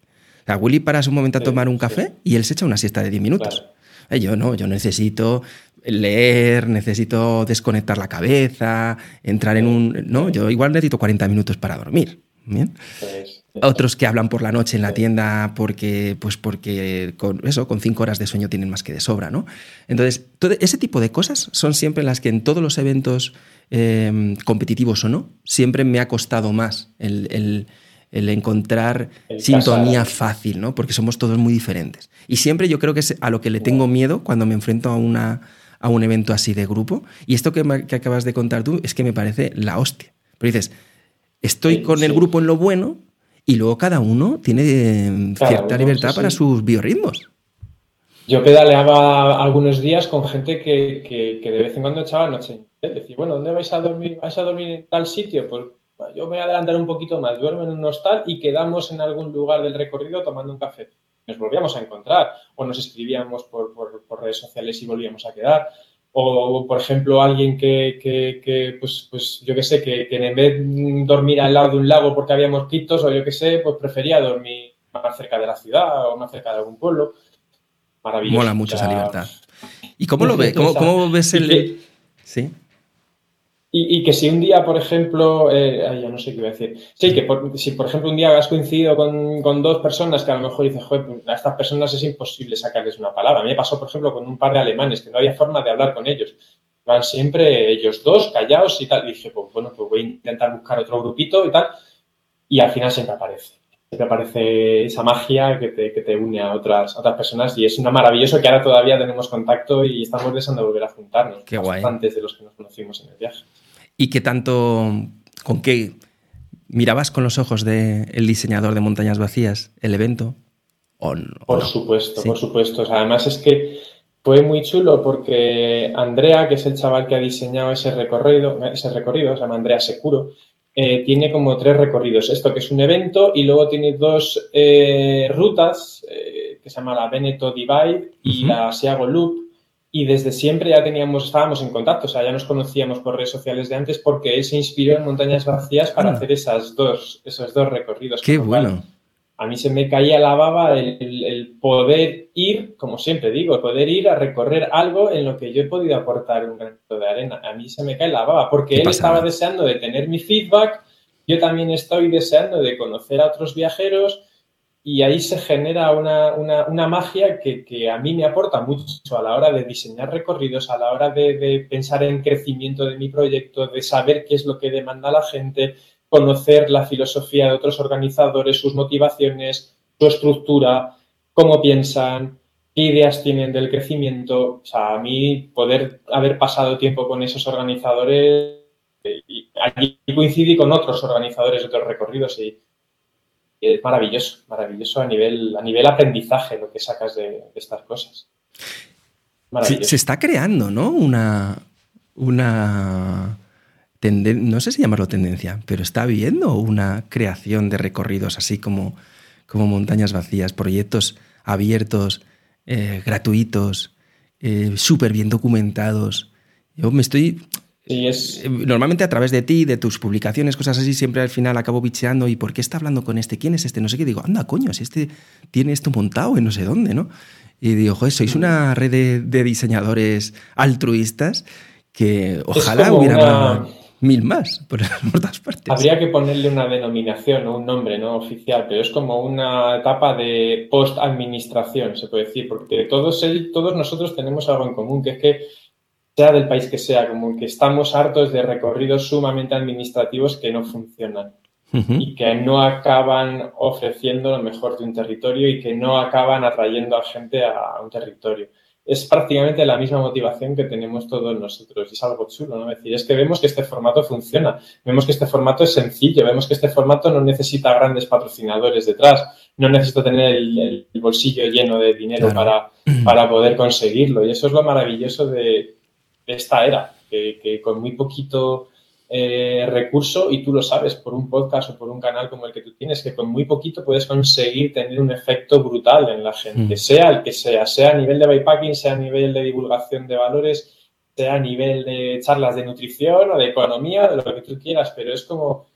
A Willy paras un momento a tomar un café y él se echa una siesta de 10 minutos. Eh, yo no, yo necesito leer, necesito desconectar la cabeza, entrar en un... No, yo igual necesito 40 minutos para dormir. ¿Bien? Pues, Otros que hablan por la noche en la tienda porque, pues porque con eso, con cinco horas de sueño tienen más que de sobra, ¿no? Entonces, todo ese tipo de cosas son siempre las que en todos los eventos eh, competitivos o no, siempre me ha costado más el el encontrar sintonía fácil, ¿no? Porque somos todos muy diferentes. Y siempre yo creo que es a lo que le tengo miedo cuando me enfrento a, una, a un evento así de grupo. Y esto que, acabas de contar tú es que me parece la hostia. Pero dices, estoy con el grupo en lo bueno y luego cada uno tiene cierta libertad para sus biorritmos. Yo pedaleaba algunos días con gente que, de vez en cuando echaba noche. Decir, bueno, ¿dónde vais a dormir? ¿Vais a dormir en tal sitio? Pues yo me voy a adelantar un poquito más, duermo en un hostal y quedamos en algún lugar del recorrido tomando un café. Nos volvíamos a encontrar o nos escribíamos por, redes sociales y volvíamos a quedar. O, por ejemplo, alguien que, pues, pues yo qué sé, que, en vez de dormir al lado de un lago porque había mosquitos o yo qué sé, pues prefería dormir más cerca de la ciudad o más cerca de algún pueblo. Maravilloso. Mola mucho esa libertad. ¿Y cómo lo ves? ¿Cómo, cómo ves el...? Sí. Y, que si un día, por ejemplo, eh, ya no sé qué iba a decir. Sí, que si por ejemplo un día has coincidido con, dos personas que a lo mejor dices, joder, pues, a estas personas es imposible sacarles una palabra. A mí me pasó, por ejemplo, con un par de alemanes que no había forma de hablar con ellos. Van siempre ellos dos, callados y tal. Y dije, pues bueno, pues voy a intentar buscar otro grupito y tal. Y al final siempre aparece. Siempre aparece esa magia que te, que te une a otras, otras personas y es una maravilloso que ahora todavía tenemos contacto y estamos deseando volver a juntarnos. Qué guay. Antes de los que nos conocimos en el viaje y qué tanto, con qué mirabas con los ojos del diseñador de montañas vacías el evento. por supuesto, por supuesto. además es que fue muy chulo porque Andrea, que es el chaval que ha diseñado ese recorrido, ese recorrido, se llama Andrea Securo, eh, tiene como tres recorridos. Esto que es un evento y luego tiene dos eh, rutas eh, que se llama la Veneto Divide y la Seago Loop, y desde siempre ya teníamos, estábamos en contacto, o sea, ya nos conocíamos por redes sociales de antes porque él se inspiró en Montañas Vacías para ah. hacer esas dos, esos dos recorridos. Qué bueno. a mí se me caía la baba el, poder ir, como siempre digo, poder ir a recorrer algo en lo que yo he podido aportar un granito de arena. A mí se me cae la baba porque él estaba deseando de tener mi feedback, yo también estoy deseando de conocer a otros viajeros y ahí se genera una, magia que, a mí me aporta mucho a la hora de diseñar recorridos, a la hora de, de pensar en crecimiento de mi proyecto, de saber qué es lo que demanda la gente, conocer la filosofía de otros organizadores, sus motivaciones, su estructura, cómo piensan, qué ideas tienen del crecimiento. O sea, a mí poder haber pasado tiempo con esos organizadores y allí coincidí con otros organizadores de otros recorridos y, es maravilloso, maravilloso a nivel, a nivel aprendizaje lo que sacas de, estas cosas. Se, está creando, ¿no? Una, una no sé si llamarlo tendencia, pero está habiendo una creación de recorridos así como, como montañas vacías, proyectos abiertos, eh, gratuitos, eh, súper bien documentados. Yo me estoy... es... Eh, normalmente a través de ti, de tus publicaciones, cosas así, siempre al final acabo bicheando y ¿por qué está hablando con este? ¿Quién es este? No sé qué. Digo, anda, coño, si este tiene esto montado en no sé dónde, ¿no? Y digo, joder, sois una red de, diseñadores altruistas que ojalá hubiera mil más por, todas partes. Habría que ponerle una denominación o un nombre no oficial, pero es como una etapa de post-administración, se puede decir, porque todos, todos nosotros tenemos algo en común, que es que sea del país que sea, como que estamos hartos de recorridos sumamente administrativos que no funcionan. Y que no acaban ofreciendo lo mejor de un territorio y que no acaban atrayendo a gente a un territorio. Es prácticamente la misma motivación que tenemos todos nosotros. Es algo chulo, ¿no? Es decir, es que vemos que este formato funciona, vemos que este formato es sencillo, vemos que este formato no necesita grandes patrocinadores detrás, no necesito tener el, bolsillo lleno de dinero para, para poder conseguirlo. Y eso es lo maravilloso de, esta era, que con muy poquito eh, recurso y tú lo sabes por un podcast o por un canal como el que tú tienes, que con muy poquito puedes conseguir tener un efecto brutal en la gente, mm. sea el que sea, sea a nivel de bypacking, sea a nivel de divulgación de valores, sea a nivel de charlas de nutrición o de economía, de lo que tú quieras, pero es como,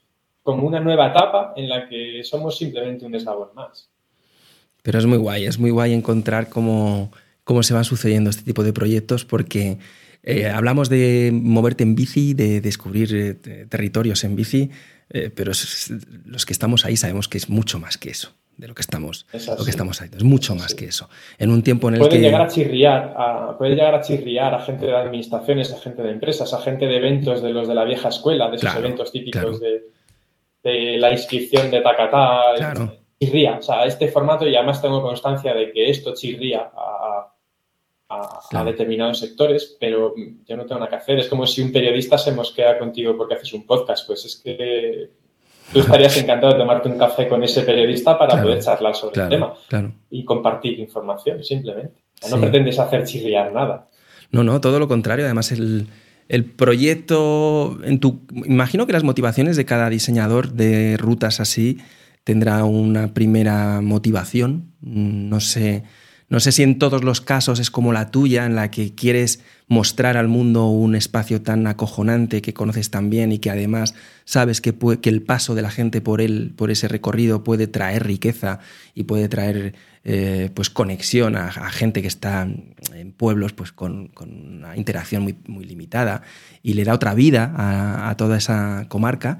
como una nueva etapa en la que somos simplemente un eslabón más. Pero es muy guay, es muy guay encontrar cómo, cómo se van sucediendo este tipo de proyectos porque eh, hablamos de moverte en bici, de descubrir eh, territorios en bici, eh, pero los que estamos ahí sabemos que es mucho más que eso de lo que estamos, lo que estamos haciendo. Es mucho más que eso. En un tiempo en el puede que... Llegar a chirriar a, puede llegar a chirriar a gente de administraciones, a gente de empresas, a gente de eventos de los de la vieja escuela, de esos eventos típicos de, de, la inscripción de Tacatá. Claro. Chirría. O sea, este formato, y además tengo constancia de que esto chirría a, a, determinados sectores, pero yo no tengo nada que hacer. Es como si un periodista se mosquea contigo porque haces un podcast. Pues es que tú estarías encantado de tomarte un café con ese periodista para poder charlar sobre el tema y compartir información, simplemente. No pretendes hacer chirriar nada. No, no, todo lo contrario. Además, el, el proyecto, en tu, imagino que las motivaciones de cada diseñador de rutas así tendrá una primera motivación. No sé no sé si en todos los casos es como la tuya, en la que quieres mostrar al mundo un espacio tan acojonante que conoces tan bien y que además sabes que, el paso de la gente por, él, por ese recorrido puede traer riqueza y puede traer eh, pues conexión a, gente que está en pueblos pues con, una interacción muy, muy, limitada y le da otra vida a toda esa comarca.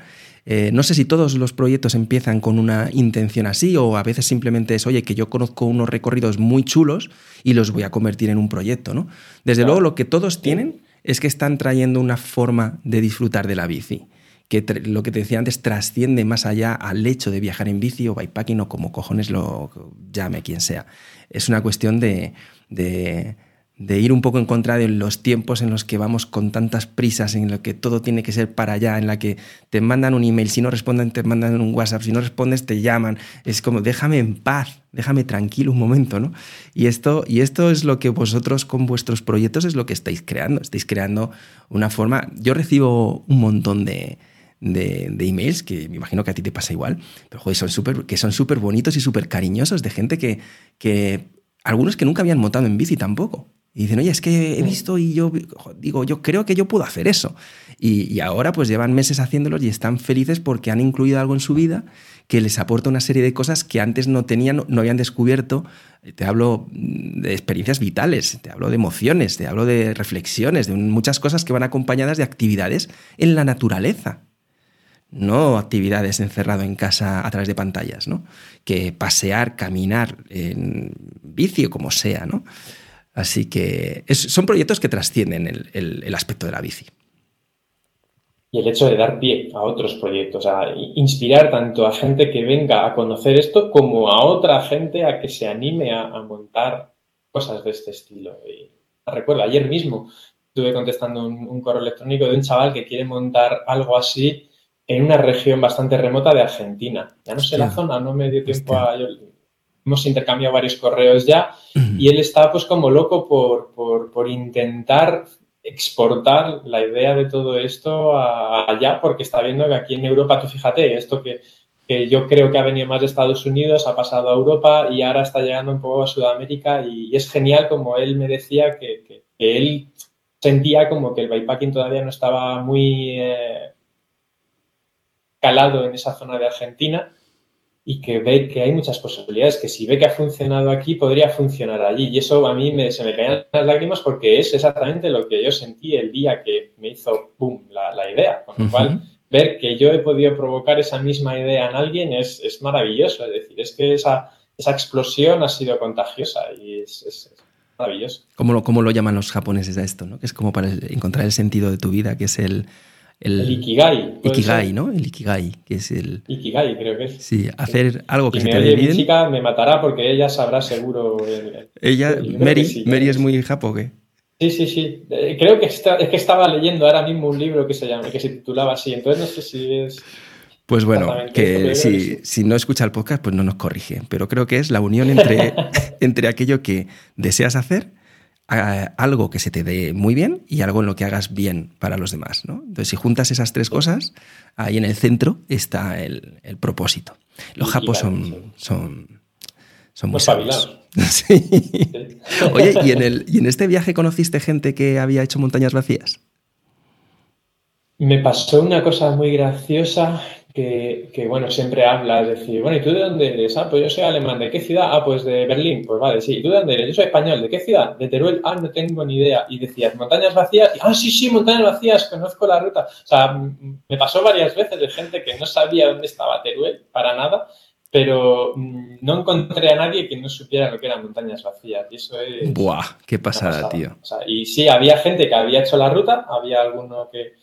Eh, no sé si todos los proyectos empiezan con una intención así o a veces simplemente es, oye, que yo conozco unos recorridos muy chulos y los voy a convertir en un proyecto, ¿no? Desde luego lo que todos tienen es que están trayendo una forma de disfrutar de la bici que lo que te decía antes trasciende más allá al hecho de viajar en bici o bikepacking o como cojones lo llame quien sea. Es una cuestión de de ir un poco en contra de los tiempos en los que vamos con tantas prisas, en lo que todo tiene que ser para allá, en la que te mandan un email, si no responden te mandan un WhatsApp, si no respondes te llaman. Es como, déjame en paz, déjame tranquilo un momento, ¿no? Y esto, y esto es lo que vosotros con vuestros proyectos es lo que estáis creando. Estáis creando una forma... Yo recibo un montón de, de, emails, que me imagino que a ti te pasa igual, pero joder, son súper que son súper bonitos y súper cariñosos de gente que, que algunos que nunca habían montado en bici tampoco Y dicen, oye, es que he visto y yo digo, yo creo que yo puedo hacer eso. Y, ahora pues llevan meses haciéndolos y están felices porque han incluido algo en su vida que les aporta una serie de cosas que antes no tenían, no habían descubierto. Te hablo de experiencias vitales, te hablo de emociones, te hablo de reflexiones, de muchas cosas que van acompañadas de actividades en la naturaleza no actividades encerrado en casa a través de pantallas, ¿no? Que pasear, caminar en bici o como sea, ¿no? Así que son proyectos que trascienden el, aspecto de la bici. Y el hecho de dar pie a otros proyectos, a inspirar tanto a gente que venga a conocer esto como a otra gente a que se anime a, montar cosas de este estilo. Y recuerdo, ayer mismo estuve contestando un, correo electrónico de un chaval que quiere montar algo así en una región bastante remota de Argentina. Ya no sé la zona, no me dio tiempo a hemos intercambiado varios correos ya y él está pues como loco por, intentar exportar la idea de todo esto allá porque está viendo que aquí en Europa, tú fíjate, esto que, yo creo que ha venido más de Estados Unidos, ha pasado a Europa y ahora está llegando un poco a Sudamérica y, es genial como él me decía que, él sentía como que el bikepacking todavía no estaba muy eh, calado en esa zona de Argentina y que ve que hay muchas posibilidades, que si ve que ha funcionado aquí, podría funcionar allí. Y eso a mí me, se me caían las lágrimas porque es exactamente lo que yo sentí el día que me hizo boom la, idea. Con lo cual, ver que yo he podido provocar esa misma idea en alguien es, es maravilloso. Es decir, es que esa, esa explosión ha sido contagiosa y es, es, maravilloso. ¿Cómo lo, ¿Cómo lo llaman los japoneses a esto? ¿no? Que es como para encontrar el sentido de tu vida, que es el el, Ikigai. Ikigai, ¿no? El Ikigai, que es el... Ikigai, creo que es. Sí, hacer algo que se te dé bien. Mi chica me matará porque ella sabrá seguro... ella, Mary, Mary es muy japo, ¿qué? Sí, sí, sí. Eh, creo que, está, es que estaba leyendo ahora mismo un libro que se, llama, que se titulaba así, entonces no sé si es... Pues bueno, que si, si, no escucha el podcast, pues no nos corrige. Pero creo que es la unión entre, entre aquello que deseas hacer algo que se te dé muy bien y algo en lo que hagas bien para los demás. ¿no? Entonces, si juntas esas tres cosas, ahí en el centro está el, propósito. Los japos son, son, son muy sabios. Oye, ¿y en, el, ¿y en este viaje conociste gente que había hecho montañas vacías? Me pasó una cosa muy graciosa que, bueno, siempre habla, es decir, bueno, ¿y tú de dónde eres? Ah, pues yo soy alemán, ¿de qué ciudad? Ah, pues de Berlín, pues vale, sí, ¿y tú de dónde eres? Yo soy español, ¿de qué ciudad? De Teruel, ah, no tengo ni idea. Y decías, montañas vacías, ah, sí, sí, montañas vacías, conozco la ruta. O sea, me pasó varias veces de gente que no sabía dónde estaba Teruel, para nada, pero mm, no encontré a nadie que no supiera lo que eran montañas vacías. Y eso es. Buah, qué pasada, tío. O sea, y sí, había gente que había hecho la ruta, había alguno que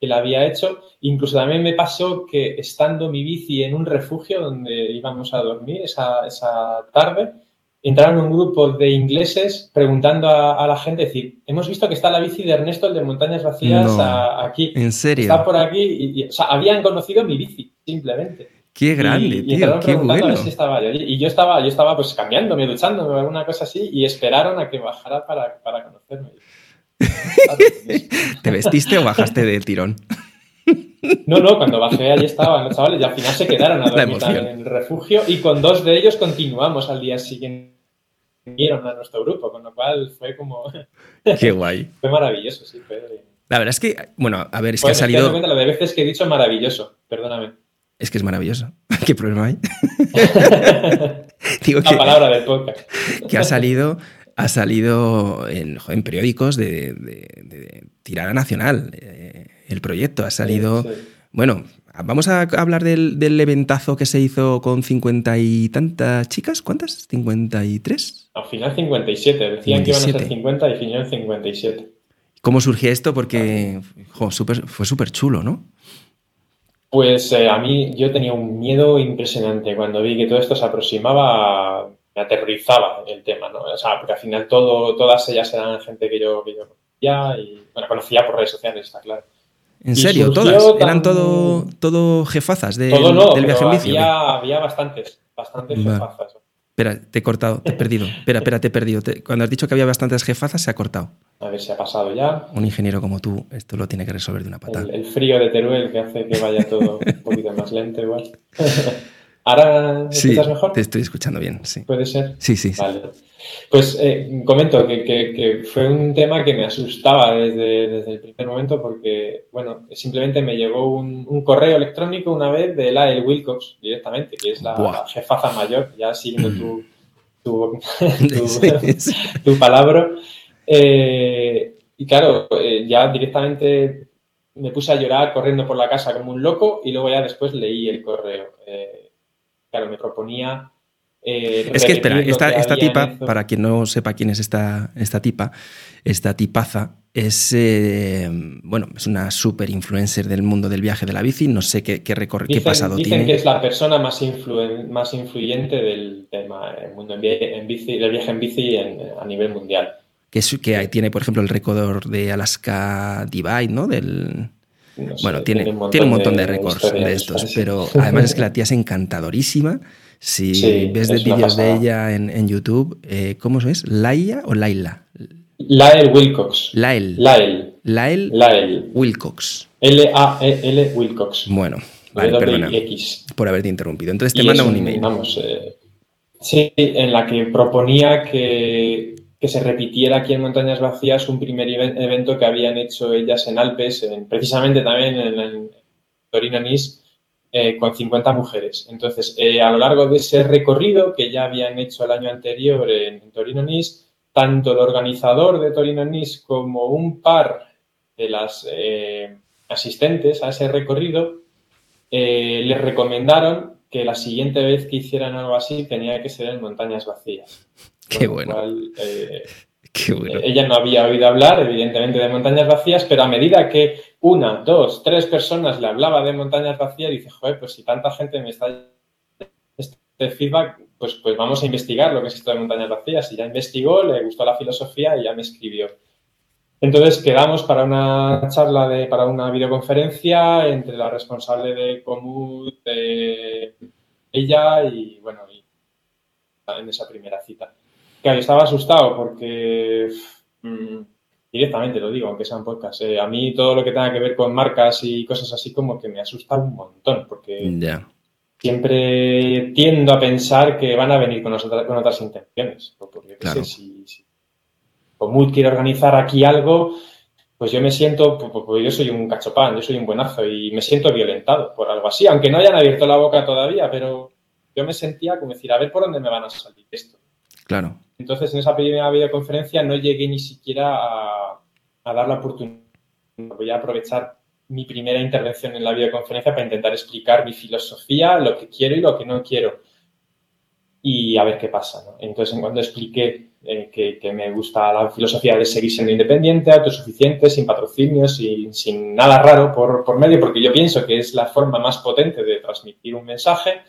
que la había hecho. Incluso también me pasó que estando mi bici en un refugio donde íbamos a dormir esa, esa tarde, entraron un grupo de ingleses preguntando a, la gente, decir, hemos visto que está la bici de Ernesto, el de Montañas Vacías, aquí. ¿En serio? Está por aquí. Y, o sea, habían conocido mi bici, simplemente. Qué grande, tío, qué bueno. estaba yo Y yo estaba, yo estaba pues cambiándome, duchándome, alguna cosa así, y esperaron a que bajara para, para conocerme. ¿Te vestiste o bajaste de tirón? No, no, cuando bajé allí estaban los chavales y al final se quedaron a dormir en el refugio y con dos de ellos continuamos al día siguiente. Vinieron a nuestro grupo, con lo cual fue como... Qué guay. fue maravilloso, sí. La verdad es que, bueno, a ver, es que ha salido... Cuenta lo de veces que he dicho maravilloso, perdóname. Es que es maravilloso. ¿Qué problema hay? Digo La palabra del podcast. Que ha salido ha salido en, periódicos de, tirada nacional eh, el proyecto. Ha salido. Bueno, vamos a hablar del, eventazo que se hizo con cincuenta y tantas chicas. ¿Cuántas? ¿53? Al final 57. Decían que iban a ser 50 y al final 57. ¿Cómo surgió esto? Porque fue súper chulo, ¿no? Pues eh, a mí yo tenía un miedo impresionante cuando vi que todo esto se aproximaba me aterrorizaba el tema, ¿no? O sea, porque al final todo, todas ellas eran gente que yo, que yo conocía y, bueno, conocía por redes sociales, está claro. ¿En serio? ¿Todas? ¿Eran todo, todo jefazas de, del viaje en bici? Había, había bastantes, bastantes jefazas. Espera, te he cortado, te he perdido. Espera, espera, te he perdido. cuando has dicho que había bastantes jefazas, se ha cortado. A ver si ha pasado ya. Un ingeniero como tú, esto lo tiene que resolver de una patada. El, el frío de Teruel que hace que vaya todo un poquito más lento igual. ¿Ahora me Sí, escuchas mejor? te estoy escuchando bien, sí. ¿Puede ser? Sí, sí, sí. Vale. Pues eh, comento que, que- que fue un tema que me asustaba desde, desde el primer momento porque, bueno, simplemente me llegó un, un correo electrónico una vez de Lael Wilcox directamente, que es la Buah. jefaza mayor, ya siguiendo tu, tu, tu- Sí, sí. tu palabra. Eh, y claro, eh, ya directamente me puse a llorar corriendo por la casa como un loco y luego ya después leí el correo. Eh, claro, me proponía... eh, Es que espera, esta, que esta tipa, para quien no sepa quién es esta, esta tipa, esta tipaza, es, eh, bueno, es una super influencer del mundo del viaje de la bici. No sé qué, qué, recor- qué Dicen, pasado dicen tiene. que es la persona más, influen- más influyente del tema el mundo en, bici, del viaje en bici en- a nivel mundial. Que, es- que tiene, por ejemplo, el récord de Alaska Divide, ¿no? Del, No sé, bueno, tiene, tiene un montón de, récords de estos, pero además es que la tía es encantadorísima. Si Sí, ves de vídeos de ella en, en YouTube, eh, ¿cómo es? ¿Laia o Laila? Lael Wilcox. Lael. Lael. Lael Lael. Wilcox. L-A-E-L Wilcox. Bueno, vale, perdona por haberte interrumpido. Entonces te Y manda es un email. Vamos, eh, sí, en la que proponía que, que se repitiera aquí en Montañas Vacías un primer even- evento que habían hecho ellas en Alpes, en- precisamente también en, Torino Nice, eh, con 50 mujeres. Entonces, eh, a lo largo de ese recorrido que ya habían hecho el año anterior en, Torino Nice, tanto el organizador de Torino Nice como un par de las eh, asistentes a ese recorrido les recomendaron que la siguiente vez que hicieran algo así tenía que ser en montañas vacías. Qué bueno, cual, eh, qué bueno. ella no había oído hablar, evidentemente, de montañas vacías, pero a medida que una, dos, tres personas le hablaba de montañas vacías, dice, joder, pues si tanta gente me está este feedback, pues, pues vamos a investigar lo que es esto de montañas vacías. Y ya investigó, le gustó la filosofía y ya me escribió. Entonces quedamos para una charla, de, para una videoconferencia entre la responsable de Comut, de ella y, bueno, y en esa primera cita. Claro, yo estaba asustado porque mm, directamente lo digo, aunque sea un podcast. eh, a mí todo lo que tenga que ver con marcas y cosas así como que me asusta un montón porque siempre tiendo a pensar que van a venir con, nosotras- con otras intenciones. Porque, Claro. sé, si, si Comut quiere organizar aquí algo, pues yo me siento, pues, pues yo soy un cachopán, yo soy un buenazo y me siento violentado por algo así, aunque no hayan abierto la boca todavía, pero yo me sentía como decir, a ver por dónde me van a salir esto. Claro. Entonces, en esa primera videoconferencia no llegué ni siquiera a, dar la oportunidad. Voy a aprovechar mi primera intervención en la videoconferencia para intentar explicar mi filosofía, lo que quiero y lo que no quiero. Y a ver qué pasa. Entonces, en cuanto expliqué eh, que, me gusta la filosofía de seguir siendo independiente, autosuficiente, sin patrocinio, sin, sin nada raro por medio, porque yo pienso que es la forma más potente de transmitir un mensaje,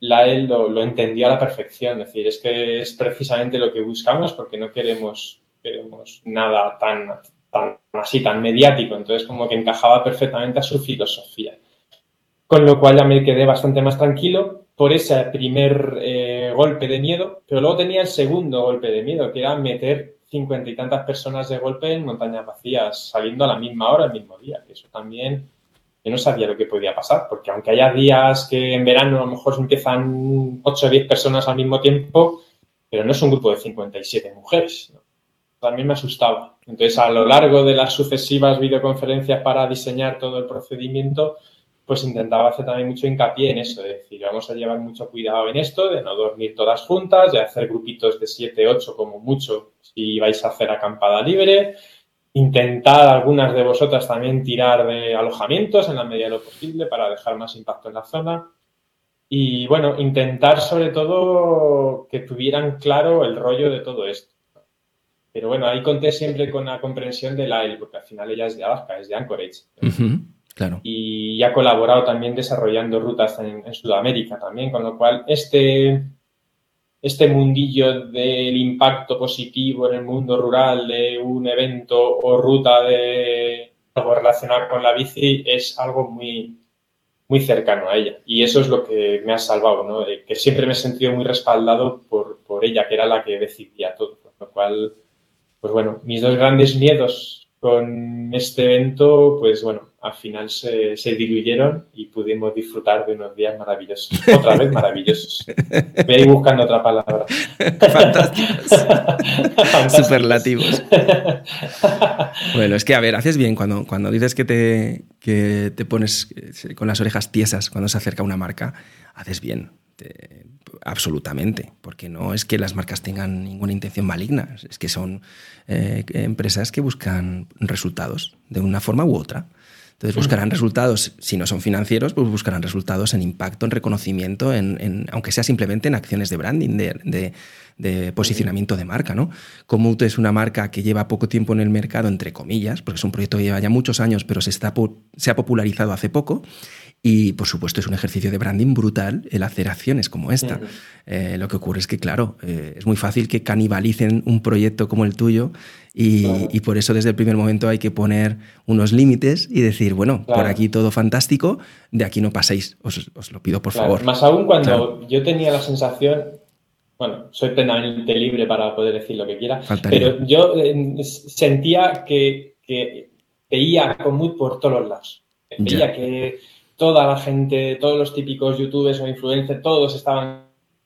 la él lo, lo entendió a la perfección. Es decir, es que es precisamente lo que buscamos porque no queremos, queremos nada tan, tan así, tan mediático. Entonces, como que encajaba perfectamente a su filosofía. Con lo cual ya me quedé bastante más tranquilo por ese primer eh, golpe de miedo, pero luego tenía el segundo golpe de miedo, que era meter cincuenta y tantas personas de golpe en montañas vacías, saliendo a la misma hora, el mismo día. Eso también yo no sabía lo que podía pasar, porque aunque haya días que en verano a lo mejor empiezan 8 o 10 personas al mismo tiempo, pero no es un grupo de 57 mujeres. También me asustaba. Entonces, a lo largo de las sucesivas videoconferencias para diseñar todo el procedimiento, pues intentaba hacer también mucho hincapié en eso, es decir, vamos a llevar mucho cuidado en esto, de no dormir todas juntas, de hacer grupitos de 7, 8 como mucho si vais a hacer acampada libre, intentar algunas de vosotras también tirar de alojamientos en la medida de lo posible para dejar más impacto en la zona. Y bueno, intentar sobre todo que tuvieran claro el rollo de todo esto. Pero bueno, ahí conté siempre con la comprensión de la EL, porque al final ella es de Alaska, es de Anchorage. Uh -huh, claro. Y ha colaborado también desarrollando rutas en, en Sudamérica también, con lo cual este, este mundillo del impacto positivo en el mundo rural de un evento o ruta de algo relacionado con la bici es algo muy, muy cercano a ella. Y eso es lo que me ha salvado, ¿no? que siempre me he sentido muy respaldado por, por ella, que era la que decidía todo. Lo cual, pues bueno, mis dos grandes miedos con este evento, pues bueno, al final se, diluyeron y pudimos disfrutar de unos días maravillosos. Otra vez maravillosos. Voy a ir buscando otra palabra. Fantásticos. Superlativos. bueno, es que, a ver, haces bien cuando, cuando dices que te, que te pones con las orejas tiesas cuando se acerca una marca, haces bien. Absolutamente, porque no es que las marcas tengan ninguna intención maligna, es que son eh, empresas que buscan resultados de una forma u otra. Entonces buscarán resultados, si no son financieros, pues buscarán resultados en impacto, en reconocimiento, en, aunque sea simplemente en acciones de branding, de, posicionamiento de marca. ¿no? Comute es una marca que lleva poco tiempo en el mercado, entre comillas, porque es un proyecto que lleva ya muchos años, pero se, está, se ha popularizado hace poco y por supuesto es un ejercicio de branding brutal el hacer acciones como esta. Eh, lo que ocurre es que, claro, eh, es muy fácil que canibalicen un proyecto como el tuyo y, por eso desde el primer momento hay que poner unos límites y decir, bueno, por aquí todo fantástico, de aquí no paséis, os, lo pido por favor. Más aún cuando yo tenía la sensación, bueno, soy plenamente libre para poder decir lo que quiera, pero yo eh, sentía que, veía muy por todos los lados. Veía que toda la gente, todos los típicos youtubers o influencers, todos estaban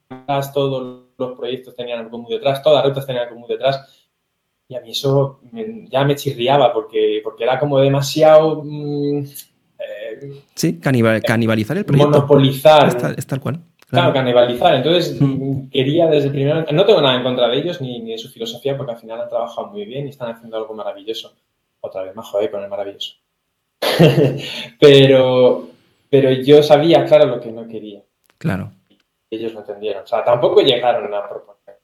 detrás, todos los proyectos tenían algo muy detrás, todas las rutas tenían algo muy detrás. Y a mí eso ya me chirriaba porque, porque era como demasiado... Mm, eh, sí, canibalizar el proyecto. Monopolizar. Es tal, cual. Claro. canibalizar. Entonces mm. quería desde el primer No tengo nada en contra de ellos ni, de su filosofía porque al final han trabajado muy bien y están haciendo algo maravilloso. Otra vez más, joder, con el maravilloso. pero, pero yo sabía, claro, lo que no quería. Claro. Ellos no entendieron. O sea, tampoco llegaron a proponer.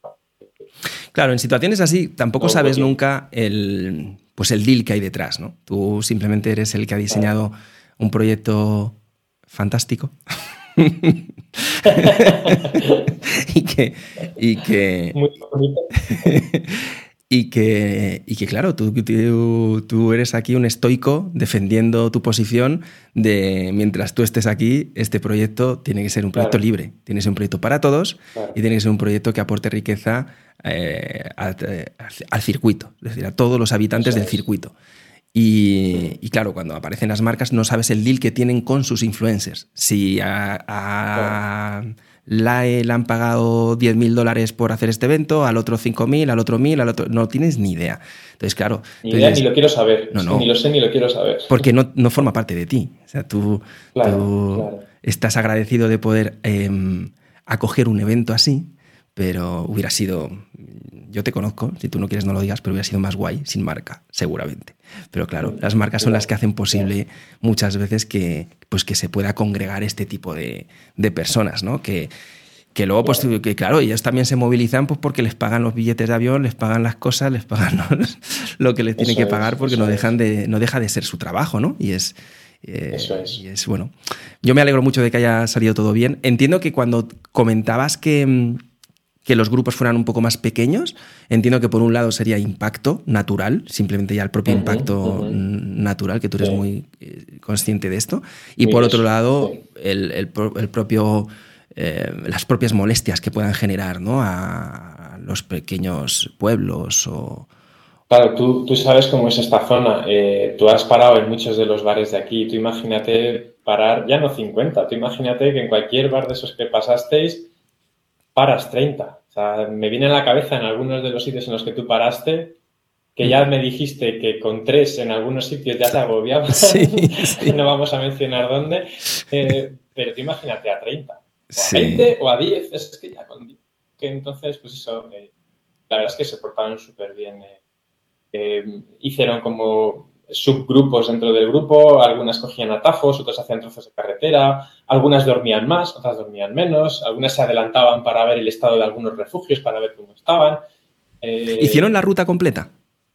Claro, en situaciones así tampoco sabes nunca el, pues el deal que hay detrás, ¿no? Tú simplemente eres el que ha diseñado un proyecto fantástico. y que, y que, Muy bonito. Y que, y que claro, tú, tú, eres aquí un estoico defendiendo tu posición de mientras tú estés aquí, este proyecto tiene que ser un proyecto libre, tiene que ser un proyecto para todos y tiene que ser un proyecto que aporte riqueza eh, al, circuito, es decir, a todos los habitantes del circuito. Y, claro, cuando aparecen las marcas no sabes el deal que tienen con sus influencers. Si a e le han pagado 10.000 dólares por hacer este evento, al otro 5.000, al otro 1.000, al otro... No tienes ni idea. Entonces, claro... Ni idea, ni lo quiero saber. Ni lo sé, ni lo quiero saber. Porque no, no forma parte de ti. O sea, tú, estás agradecido de poder em, acoger un evento así, pero hubiera sido yo te conozco, si tú no quieres no lo digas, pero hubiera sido más guay sin marca, seguramente. Pero claro, las marcas son las que hacen posible muchas veces que, pues, que se pueda congregar este tipo de, personas, ¿no? Que, que luego, pues, que claro, ellos también se movilizan pues porque les pagan los billetes de avión, les pagan las cosas, les pagan lo que les tienen que pagar porque no, dejan de, no deja de ser su trabajo, ¿no? Y es, eh, eso es. Y es bueno. Yo me alegro mucho de que haya salido todo bien. Entiendo que cuando comentabas que, mm, que los grupos fueran un poco más pequeños. Entiendo que por un lado sería impacto natural, simplemente ya el propio impacto natural, que tú eres muy eh, consciente de esto. Y por otro lado, el, propio, eh, las propias molestias que puedan generar ¿no? a los pequeños pueblos o... Claro, tú, tú sabes cómo es esta zona. Eh, tú has parado en muchos de los bares de aquí. Tú imagínate parar, ya no 50, tú imagínate que en cualquier bar de esos que pasasteis paras 30. Me viene a la cabeza en algunos de los sitios en los que tú paraste que ya me dijiste que con tres en algunos sitios ya te agobiabas. Sí, no vamos a mencionar dónde. Eh, pero tú imagínate a 30, o a 20 o a 10. Es que ya con 10. Que entonces, pues eso, eh, la verdad es que se portaron súper bien. Eh, hicieron como subgrupos dentro del grupo, algunas cogían atajos, otras hacían trozos de carretera, algunas dormían más, otras dormían menos, algunas se adelantaban para ver el estado de algunos refugios, para ver cómo estaban. Eh, ¿Hicieron la ruta completa?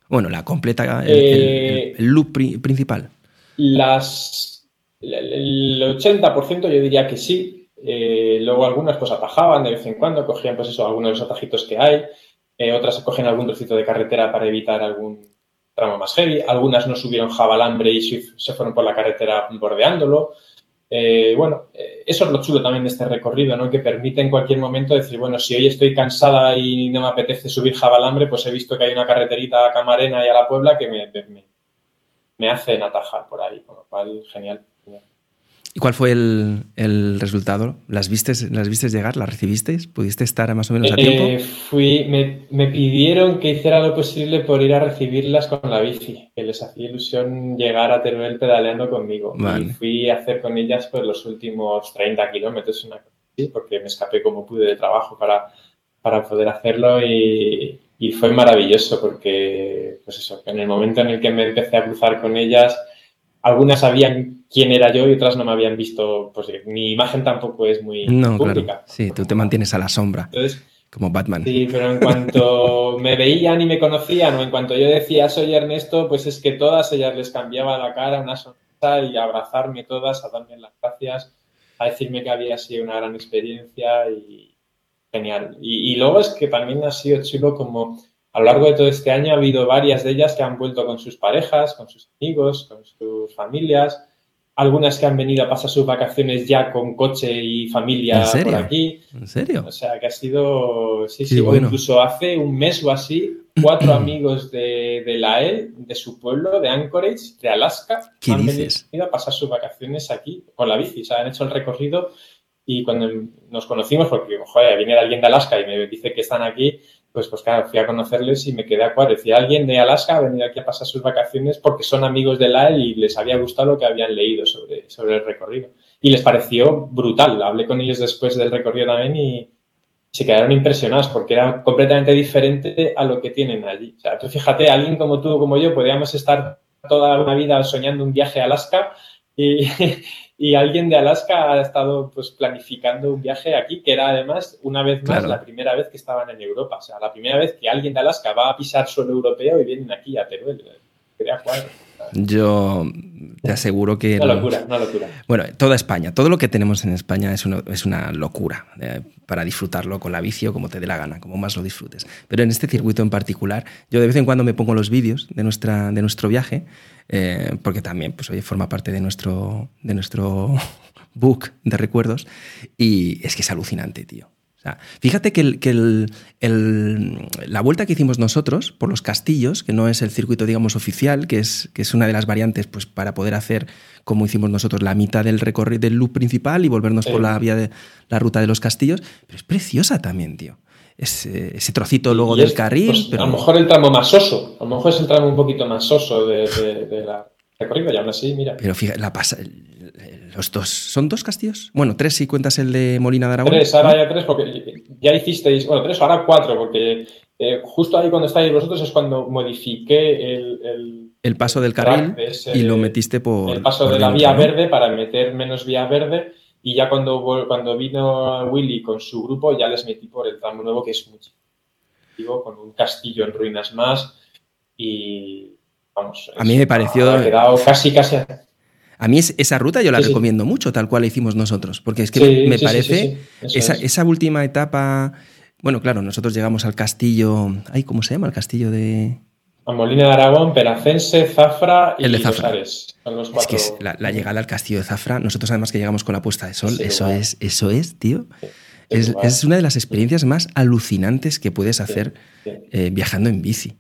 Bueno, la completa, el, eh, loop principal. Las, el 80% yo diría que sí. Eh, luego algunas pues atajaban de vez en cuando, cogían pues eso, algunos de los atajitos que hay. otras cogen algún trocito de carretera para evitar algún tramo más heavy, algunas no subieron jabalambre y se fueron por la carretera bordeándolo. Eh, bueno, eh, eso es lo chulo también de este recorrido, ¿no? Que permite en cualquier momento decir, bueno, si hoy estoy cansada y no me apetece subir jabalambre, pues he visto que hay una carreterita a Camarena y a la Puebla que me, me hacen atajar por ahí, con lo cual genial. ¿Y cuál fue el, resultado? ¿Las viste, ¿Las vistes llegar? ¿Las recibisteis? ¿Pudiste estar más o menos a tiempo? Eh, fui, me, pidieron que hiciera lo posible por ir a recibirlas con la bici, que les hacía ilusión llegar a Teruel pedaleando conmigo. Y fui a hacer con ellas pues, los últimos 30 kilómetros, una porque me escapé como pude de trabajo para, para poder hacerlo y, y fue maravilloso porque, pues eso, en el momento en el que me empecé a cruzar con ellas, algunas sabían quién era yo y otras no me habían visto, pues mi imagen tampoco es muy no, pública. Sí, tú te mantienes a la sombra. como Batman. Sí, pero en cuanto me veían y me conocían, o en cuanto yo decía soy Ernesto, pues es que todas ellas les cambiaba la cara, una sonrisa y abrazarme todas, a darme las gracias, a decirme que había sido una gran experiencia y genial. Y, y luego es que también ha sido chulo como a lo largo de todo este año ha habido varias de ellas que han vuelto con sus parejas, con sus amigos, con sus familias. Algunas que han venido a pasar sus vacaciones ya con coche y familia por aquí. ¿En serio? O sea, que ha sido. Sí, sí, incluso hace un mes o así, cuatro amigos de, de la EL, de su pueblo, de Anchorage, de Alaska, han venido a pasar sus vacaciones aquí con la bici. O sea, han hecho el recorrido y cuando nos conocimos, porque, joder, viene alguien de Alaska y me dice que están aquí, pues, pues claro, fui a conocerles y me quedé a cuadro. Decía, alguien de Alaska ha venido aquí a pasar sus vacaciones porque son amigos de la y les había gustado lo que habían leído sobre, sobre el recorrido. Y les pareció brutal. Hablé con ellos después del recorrido también y se quedaron impresionados porque era completamente diferente a lo que tienen allí. O sea, tú fíjate, alguien como tú o como yo podríamos estar toda una vida soñando un viaje a Alaska y, y alguien de Alaska ha estado pues planificando un viaje aquí, que era además una vez más la primera vez que estaban en Europa. O sea, la primera vez que alguien de Alaska va a pisar suelo europeo y vienen aquí a Teruel. Yo te aseguro que... Una locura, una locura. Bueno, toda España, todo lo que tenemos en España es una, es una locura eh, para disfrutarlo con la bici o como te dé la gana, como más lo disfrutes. Pero en este circuito en particular, yo de vez en cuando me pongo los vídeos de, nuestra, de nuestro viaje, eh, porque también pues, oye, forma parte de nuestro, de nuestro book de recuerdos, y es que es alucinante, tío fíjate que, la vuelta que hicimos nosotros por los castillos, que no es el circuito, digamos, oficial, que es, que es una de las variantes pues, para poder hacer, como hicimos nosotros, la mitad del recorrido del loop principal y volvernos por la vía de la ruta de los castillos, pero es preciosa también, tío. Ese, ese trocito luego del carril. Pues, pero... A lo mejor el tramo más soso, a lo mejor es el tramo un poquito más soso de, la recorrido y aún así, mira. Pero fíjate, la pasa, los dos, ¿son dos castillos? Bueno, tres si cuentas el de Molina de Aragón. Tres, ahora ya tres, porque ya hicisteis, bueno, tres, ahora cuatro, porque eh, justo ahí cuando estáis vosotros es cuando modifiqué el... el, paso del carril y lo metiste por... El paso de la vía verde para meter menos vía verde y ya cuando, cuando vino Willy con su grupo ya les metí por el tramo nuevo que es mucho. Con un castillo en ruinas más y vamos. A mí me pareció... Ha quedado casi, casi a mí esa ruta yo la recomiendo mucho, tal cual la hicimos nosotros, porque es que me parece esa, última etapa. Bueno, claro, nosotros llegamos al castillo. Ay, ¿cómo se llama? El castillo de. A Molina de Aragón, Peracense, Zafra y el de Zafra. Es que es la, llegada al castillo de Zafra, nosotros además que llegamos con la puesta de sol, eso es, eso es, tío. Es, una de las experiencias más alucinantes que puedes hacer eh, viajando en bici.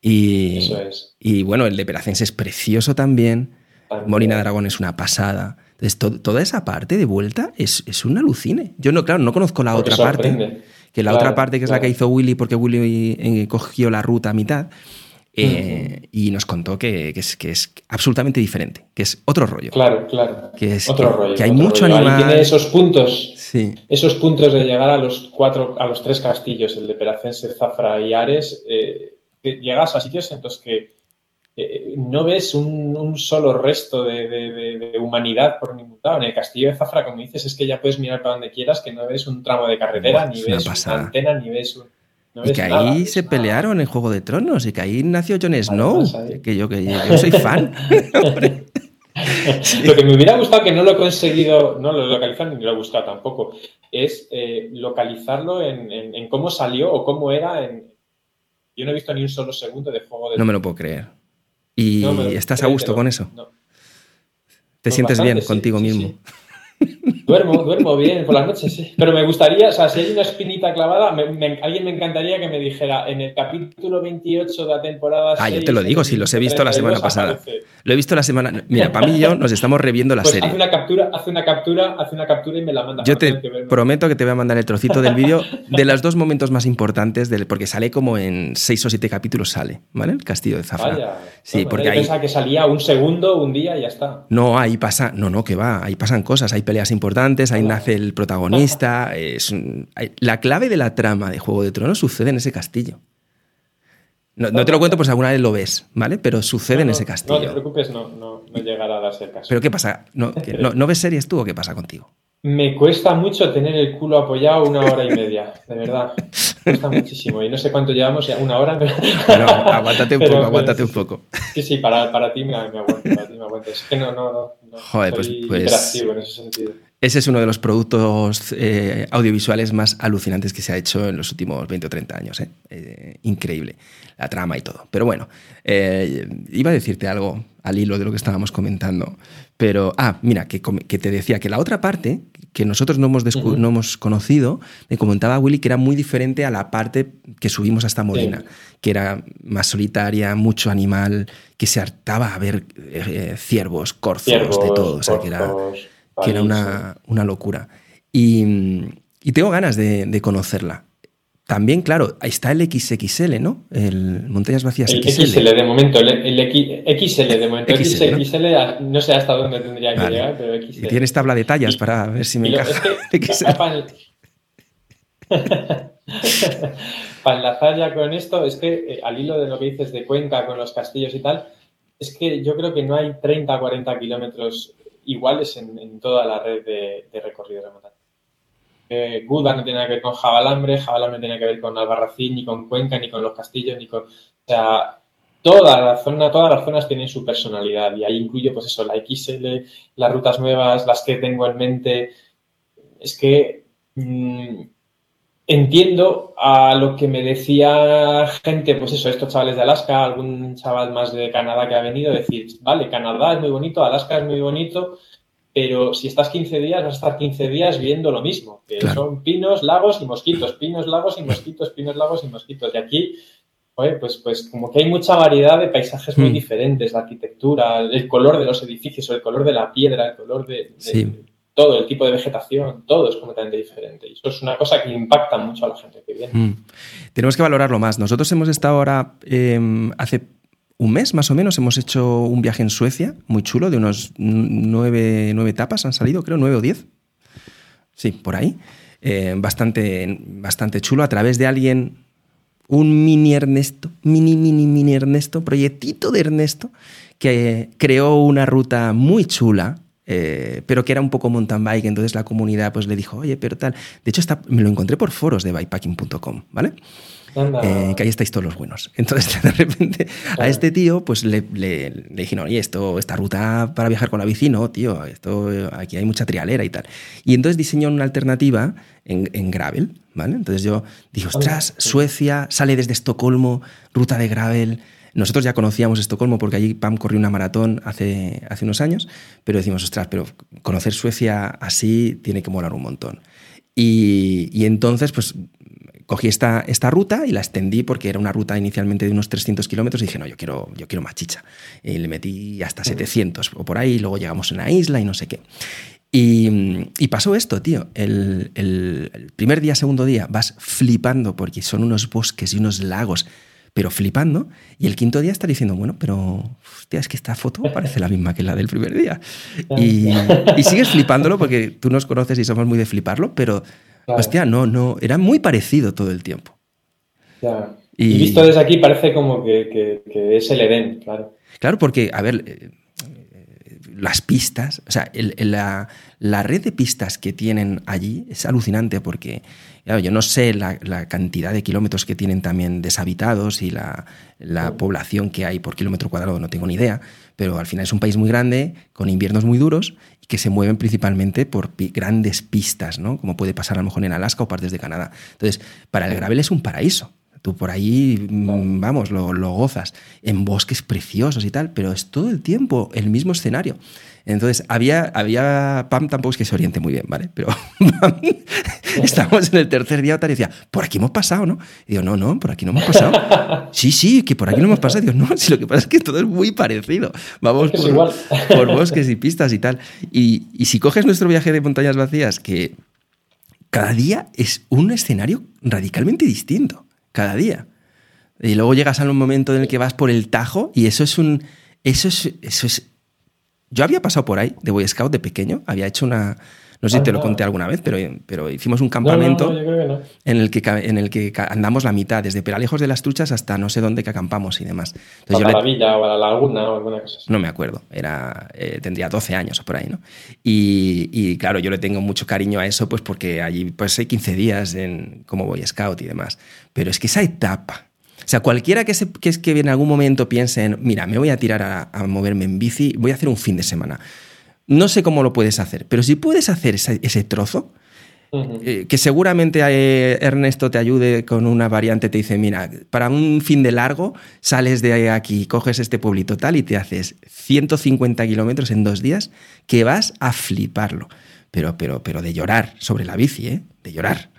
Y, eso es. y bueno, el de Peracense es precioso también. Molina de Aragón es una pasada. Entonces, toda esa parte de vuelta es, es un alucine. Yo no, claro, no conozco la otra parte. Que la otra parte que es la que hizo Willy, porque Willy eh, cogió la ruta a mitad. Eh, y nos contó que, es, que es absolutamente diferente, que es otro rollo. Claro, claro. Que es otro rollo. Que hay mucho animal. tiene esos puntos, sí. esos puntos de llegar a los cuatro, a los tres castillos, el de Peracense, Zafra y Ares. Eh, llegas a sitios en los que eh, no ves un, solo resto de, humanidad por ningún lado. En el castillo de Zafra, como dices, es que ya puedes mirar para donde quieras, que no ves un tramo de carretera, ni ves una, antena, ni ves un... y que ahí se pelearon en Juego de Tronos y que ahí nació Jon Snow, que yo, que yo soy fan. lo que me hubiera gustado, que no lo he conseguido, no lo localizar ni lo he gustado tampoco, es eh, localizarlo en, cómo salió o cómo era. En... Yo no he visto ni un solo segundo de Juego de No me lo puedo creer. ¿Y estás a gusto con eso? ¿Te sientes bien contigo mismo? Duermo, duermo bien por las noches, sí. Pero me gustaría, o sea, si hay una espinita clavada, alguien me encantaría que me dijera en el capítulo 28 de la temporada. Ah, yo te lo digo, si los he visto la semana pasada. Lo he visto la semana. Mira, para mí y yo nos estamos reviendo la pues serie. Hace una captura, hace una captura, hace una captura y me la manda. Yo te prometo que te voy a mandar el trocito del vídeo de los dos momentos más importantes, del, porque sale como en seis o siete capítulos sale, ¿vale? El castillo de Zafra. Vaya, sí, porque ahí. que salía un segundo, un día y ya está. No, ahí pasa. No, no, que va. Ahí pasan cosas, hay peleas importantes, ahí nace el protagonista. es, la clave de la trama de Juego de Tronos sucede en ese castillo. No, te lo cuento pues alguna vez lo ves, ¿vale? Pero sucede en ese castillo. No te preocupes, no, no, llegará a darse el caso. ¿Pero qué pasa? ¿No, no, ves series tú o qué pasa contigo? Me cuesta mucho tener el culo apoyado una hora y media, de verdad. Me cuesta muchísimo. Y no sé cuánto llevamos, una hora. Pero... Aguántate un poco, aguántate un poco. Sí, sí, para, para ti me, me aguanto, para ti me aguanto. Es que no, no, no. Joder, pues, pues en ese sentido. Ese es uno de los productos eh, audiovisuales más alucinantes que se ha hecho en los últimos 20 o 30 años. ¿eh? Eh, increíble, la trama y todo. Pero bueno, iba a decirte algo al hilo de lo que estábamos comentando. Pero, ah, mira, que, te decía que la otra parte, que nosotros no hemos, no hemos conocido, me comentaba Willy que era muy diferente a la parte que subimos hasta Molina, que era más solitaria, mucho animal, que se hartaba a ver ciervos, corzos, de todo. O sea, que era que era una, una locura. Y, y, tengo ganas de, de, conocerla. También, claro, ahí está el XXL, ¿no? El Montañas Vacías el XL. de momento, el, el XL de momento. XL, XL ¿no? ¿no? sé hasta dónde tendría que llegar, pero XL. Y tienes tabla de tallas para ver si me encaja. Es que, para, para enlazar ya con esto, es que eh, al hilo de lo que dices de Cuenca con los castillos y tal, es que yo creo que no hay 30 o 40 kilómetros iguales en, toda la red de, recorrido de montaña. Eh, no tiene nada que ver con Jabalambre, Jabalambre no tiene que ver con Albarracín, ni con Cuenca, ni con los castillos, ni con... O sea, toda la zona, todas las zonas tienen su personalidad y ahí incluyo pues eso, la XL, las rutas nuevas, las que tengo en mente. Es que mm, entiendo a lo que me decía gente, pues eso, estos chavales de Alaska, algún chaval más de Canadá que ha venido, decir, vale, Canadá es muy bonito, Alaska es muy bonito, pero si estás 15 días, vas a estar 15 días viendo lo mismo, que son pinos, lagos y mosquitos, pinos, lagos y mosquitos, pinos, lagos y mosquitos. Y aquí, pues, pues como que hay mucha variedad de paisajes muy mm. diferentes, la arquitectura, el color de los edificios, o el color de la piedra, el color de todo, el tipo de vegetación, todo es completamente diferente. Y eso es una cosa que impacta mucho a la gente que viene. Mm. Tenemos que valorarlo más. Nosotros hemos estado ahora, em, hace un mes más o menos, hemos hecho un viaje en Suecia, muy chulo, de unos nueve, nueve etapas han salido, creo, nueve o diez. Sí, por ahí. Eh, bastante, bastante chulo, a través de alguien, un mini Ernesto, mini, mini, mini Ernesto, proyectito de Ernesto, que creó una ruta muy chula, eh, pero que era un poco mountain bike, entonces la comunidad pues le dijo, oye, pero tal. De hecho, está, me lo encontré por foros de bikepacking.com, ¿vale? Eh, que ahí estáis todos los buenos. Entonces, de repente, a este tío, pues le, le, le dijeron, oye, esto, esta ruta para viajar con la bici, no, tío, esto, aquí hay mucha trialera y tal. Y entonces diseñó una alternativa en, en gravel, ¿vale? Entonces yo dije, ostras, Suecia, sale desde Estocolmo, ruta de gravel. Nosotros ya conocíamos Estocolmo porque allí Pam corrió una maratón hace, hace unos años, pero decimos, ostras, pero conocer Suecia así tiene que molar un montón. Y, y entonces, pues cogí esta, esta ruta y la extendí porque era una ruta inicialmente de unos 300 kilómetros y dije, no, yo quiero, yo quiero más chicha. Y le metí hasta 700 o por ahí, luego llegamos a una isla y no sé qué. Y, y pasó esto, tío. El, el, el, primer día, segundo día, vas flipando porque son unos bosques y unos lagos pero flipando. Y el quinto día está diciendo, bueno, pero hostia, es que esta foto parece la misma que la del primer día. Y, sigues flipándolo porque tú nos conoces y somos muy de fliparlo, pero hostia, no, no, era muy parecido todo el tiempo. Y, visto desde aquí parece como que, es el Edén, claro. Claro, porque, a ver, eh, las pistas, o sea, la, la, red de pistas que tienen allí es alucinante porque yo no sé la, cantidad de kilómetros que tienen también deshabitados y la, población que hay por kilómetro cuadrado, no tengo ni idea, pero al final es un país muy grande, con inviernos muy duros y que se mueven principalmente por grandes pistas, ¿no? como puede pasar a lo mejor en Alaska o partes de Canadá. Entonces, para el gravel es un paraíso. Tú por ahí, mm, vamos, lo, lo, gozas. En bosques preciosos y tal, pero es todo el tiempo el mismo escenario. Entonces, había, había, Pam tampoco es que se oriente muy bien, ¿vale? Pero estábamos en el tercer día y decía, por aquí hemos pasado, ¿no? Y digo, no, no, por aquí no hemos pasado. sí, sí, que por aquí no hemos pasado. Y digo, no, si lo que pasa es que todo es muy parecido. Vamos por, por, bosques y pistas y tal. Y, y si coges nuestro viaje de montañas vacías, que cada día es un escenario radicalmente distinto, cada día. Y luego llegas a un momento en el que vas por el Tajo y eso es un... Eso es, eso es yo había pasado por ahí de Boy Scout de pequeño, había hecho una, no sé si te lo conté alguna vez, pero, pero hicimos un campamento en, el que, en el que andamos la mitad, desde Peralejos de las Truchas hasta no sé dónde que acampamos y demás. Entonces, a la villa o a la laguna o alguna cosa No me acuerdo, era, eh, tendría 12 años o por ahí, ¿no? Y, y, claro, yo le tengo mucho cariño a eso, pues porque allí pues hay 15 días en, como Boy Scout y demás. Pero es que esa etapa o sea, cualquiera que, que, es que en algún momento piense en, mira, me voy a tirar a, moverme en bici, voy a hacer un fin de semana. No sé cómo lo puedes hacer, pero si puedes hacer ese, trozo, eh, que seguramente eh, Ernesto te ayude con una variante, te dice, mira, para un fin de largo sales de aquí, coges este pueblito tal y te haces 150 kilómetros en dos días que vas a fliparlo. Pero, pero, pero de llorar sobre la bici, ¿eh? De llorar.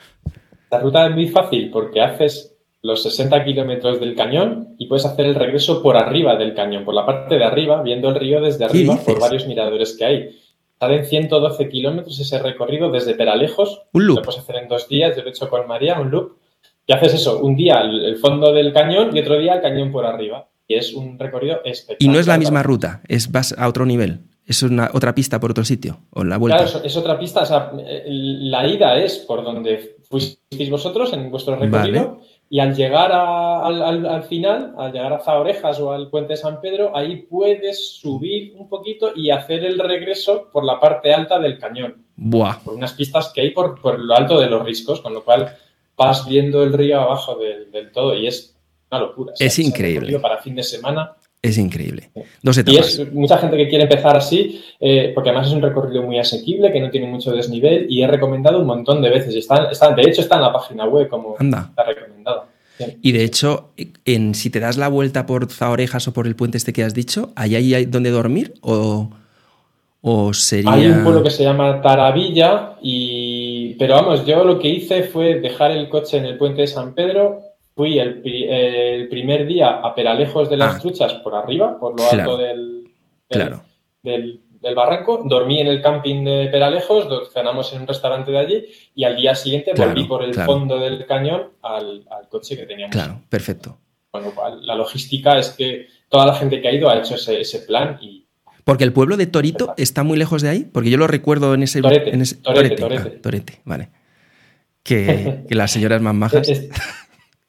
La ruta es muy fácil porque haces los 60 kilómetros del cañón y puedes hacer el regreso por arriba del cañón, por la parte de arriba, viendo el río desde arriba por varios miradores que hay. Salen 112 kilómetros ese recorrido desde Peralejos. Un loop. Lo puedes hacer en dos días, yo lo he hecho con María, un loop. Y haces eso, un día el fondo del cañón y otro día el cañón por arriba. Y es un recorrido espectacular. Y no es la misma ruta, es vas a otro nivel. ¿Es una, otra pista por otro sitio? ¿O la vuelta? Claro, es, otra pista. O sea, la ida es por donde fuisteis vosotros en vuestro recorrido. Y al llegar al, final, al llegar a Zaorejas o al puente de San Pedro, ahí puedes subir un poquito y hacer el regreso por la parte alta del cañón. Buah. Por unas pistas que hay por, por lo alto de los riscos, con lo cual vas viendo el río abajo del, todo y es una locura. Es increíble. Para fin de semana. Es increíble. Dos etapas. Y es mucha gente que quiere empezar así, eh, porque además es un recorrido muy asequible, que no tiene mucho desnivel y he recomendado un montón de veces. Está, está, de hecho, está en la página web como está recomendado. Y de hecho, en, si te das la vuelta por Zaorejas o por el puente este que has dicho, ¿hay ahí donde dormir? ¿O, o sería.? Hay un pueblo que se llama Taravilla, y... pero vamos, yo lo que hice fue dejar el coche en el puente de San Pedro. Fui el, primer día a Peralejos de las ah. Truchas por arriba, por lo alto del, claro. del, del barranco, dormí en el camping de Peralejos, cenamos en un restaurante de allí y al día siguiente volví por el fondo del cañón al, coche que teníamos. Claro, perfecto. Con lo cual, la logística es que toda la gente que ha ido ha hecho ese, plan y... Porque el pueblo de Torito está muy lejos de ahí, porque yo lo recuerdo en ese... Torete, en Torete, Torete, ah, Torete. vale. Que, las señoras más majas...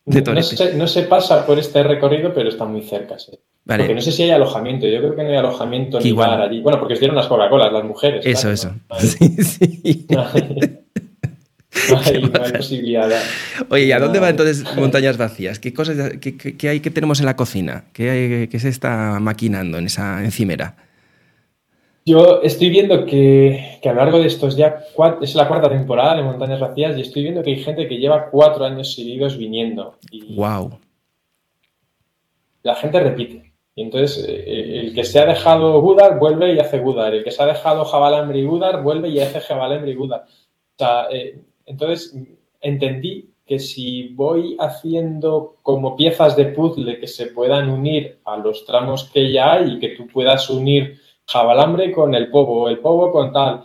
de no, se, no, se, pasa por este recorrido, pero está muy cerca. Sí. Porque no sé si hay alojamiento. Yo creo que no hay alojamiento ni bar allí. Bueno, porque os dieron las Coca-Colas, las mujeres. Eso, eso. Sí, sí. No hay, no hay, posibilidad. Oye, ¿y a dónde van entonces montañas vacías? ¿Qué cosas qué, hay, qué tenemos en la cocina? ¿Qué, ¿Qué, se está maquinando en esa encimera? Yo estoy viendo que, que, a lo largo de estos ya, es la cuarta temporada de Montañas Vacías y estoy viendo que hay gente que lleva cuatro años seguidos viniendo. Y wow. La gente repite. Y entonces, eh, el que se ha dejado Gudar vuelve y hace Gudar. El que se ha dejado Jabalambre y Gudar vuelve y hace Jabalambre y Gudar. O sea, eh, entonces entendí que si voy haciendo como piezas de puzzle que se puedan unir a los tramos que ya hay y que tú puedas unir Jabalambre con el Povo, el Povo con tal,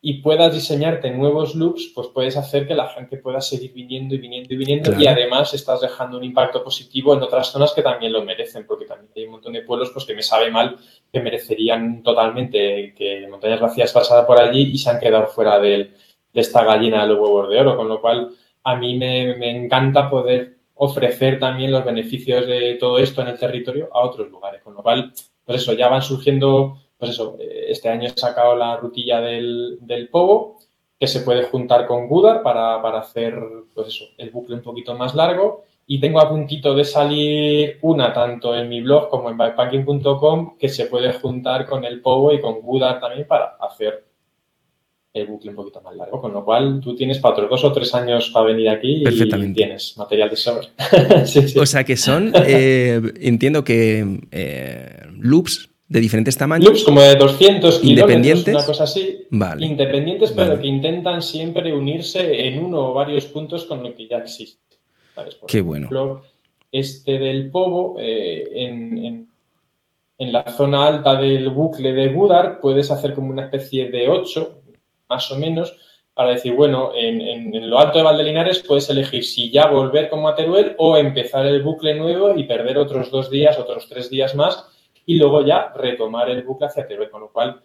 y puedas diseñarte nuevos loops, pues puedes hacer que la gente pueda seguir viniendo y viniendo y viniendo y además estás dejando un impacto positivo en otras zonas que también lo merecen, porque también hay un montón de pueblos pues, que me sabe mal que merecerían totalmente que Montañas Vacías pasara por allí y se han quedado fuera de, esta gallina de los huevos de oro, con lo cual a mí me, me encanta poder ofrecer también los beneficios de todo esto en el territorio a otros lugares, con lo cual, pues eso, ya van surgiendo pues eso, eh, este año he sacado la rutilla del, del Povo, que se puede juntar con Gudar para, hacer, pues eso, el bucle un poquito más largo. Y tengo a puntito de salir una, tanto en mi blog como en bikepacking.com, que se puede juntar con el Povo y con Gudar también para hacer el bucle un poquito más largo, con lo cual tú tienes para otros dos o tres años para venir aquí y tienes material de sobra. O sea que son, eh, entiendo que eh, loops de diferentes tamaños. Loops como de 200 independientes, una cosa así. Independientes, pero que intentan siempre unirse en uno o varios puntos con lo que ya existe. Qué bueno. este del Povo, eh, en, en, la zona alta del bucle de Budar, puedes hacer como una especie de 8, más o menos, para decir, bueno, en, lo alto de Valdelinares puedes elegir si ya volver como a Teruel o empezar el bucle nuevo y perder otros dos días, otros tres días más y luego ya retomar el bucle hacia Teruel, con lo cual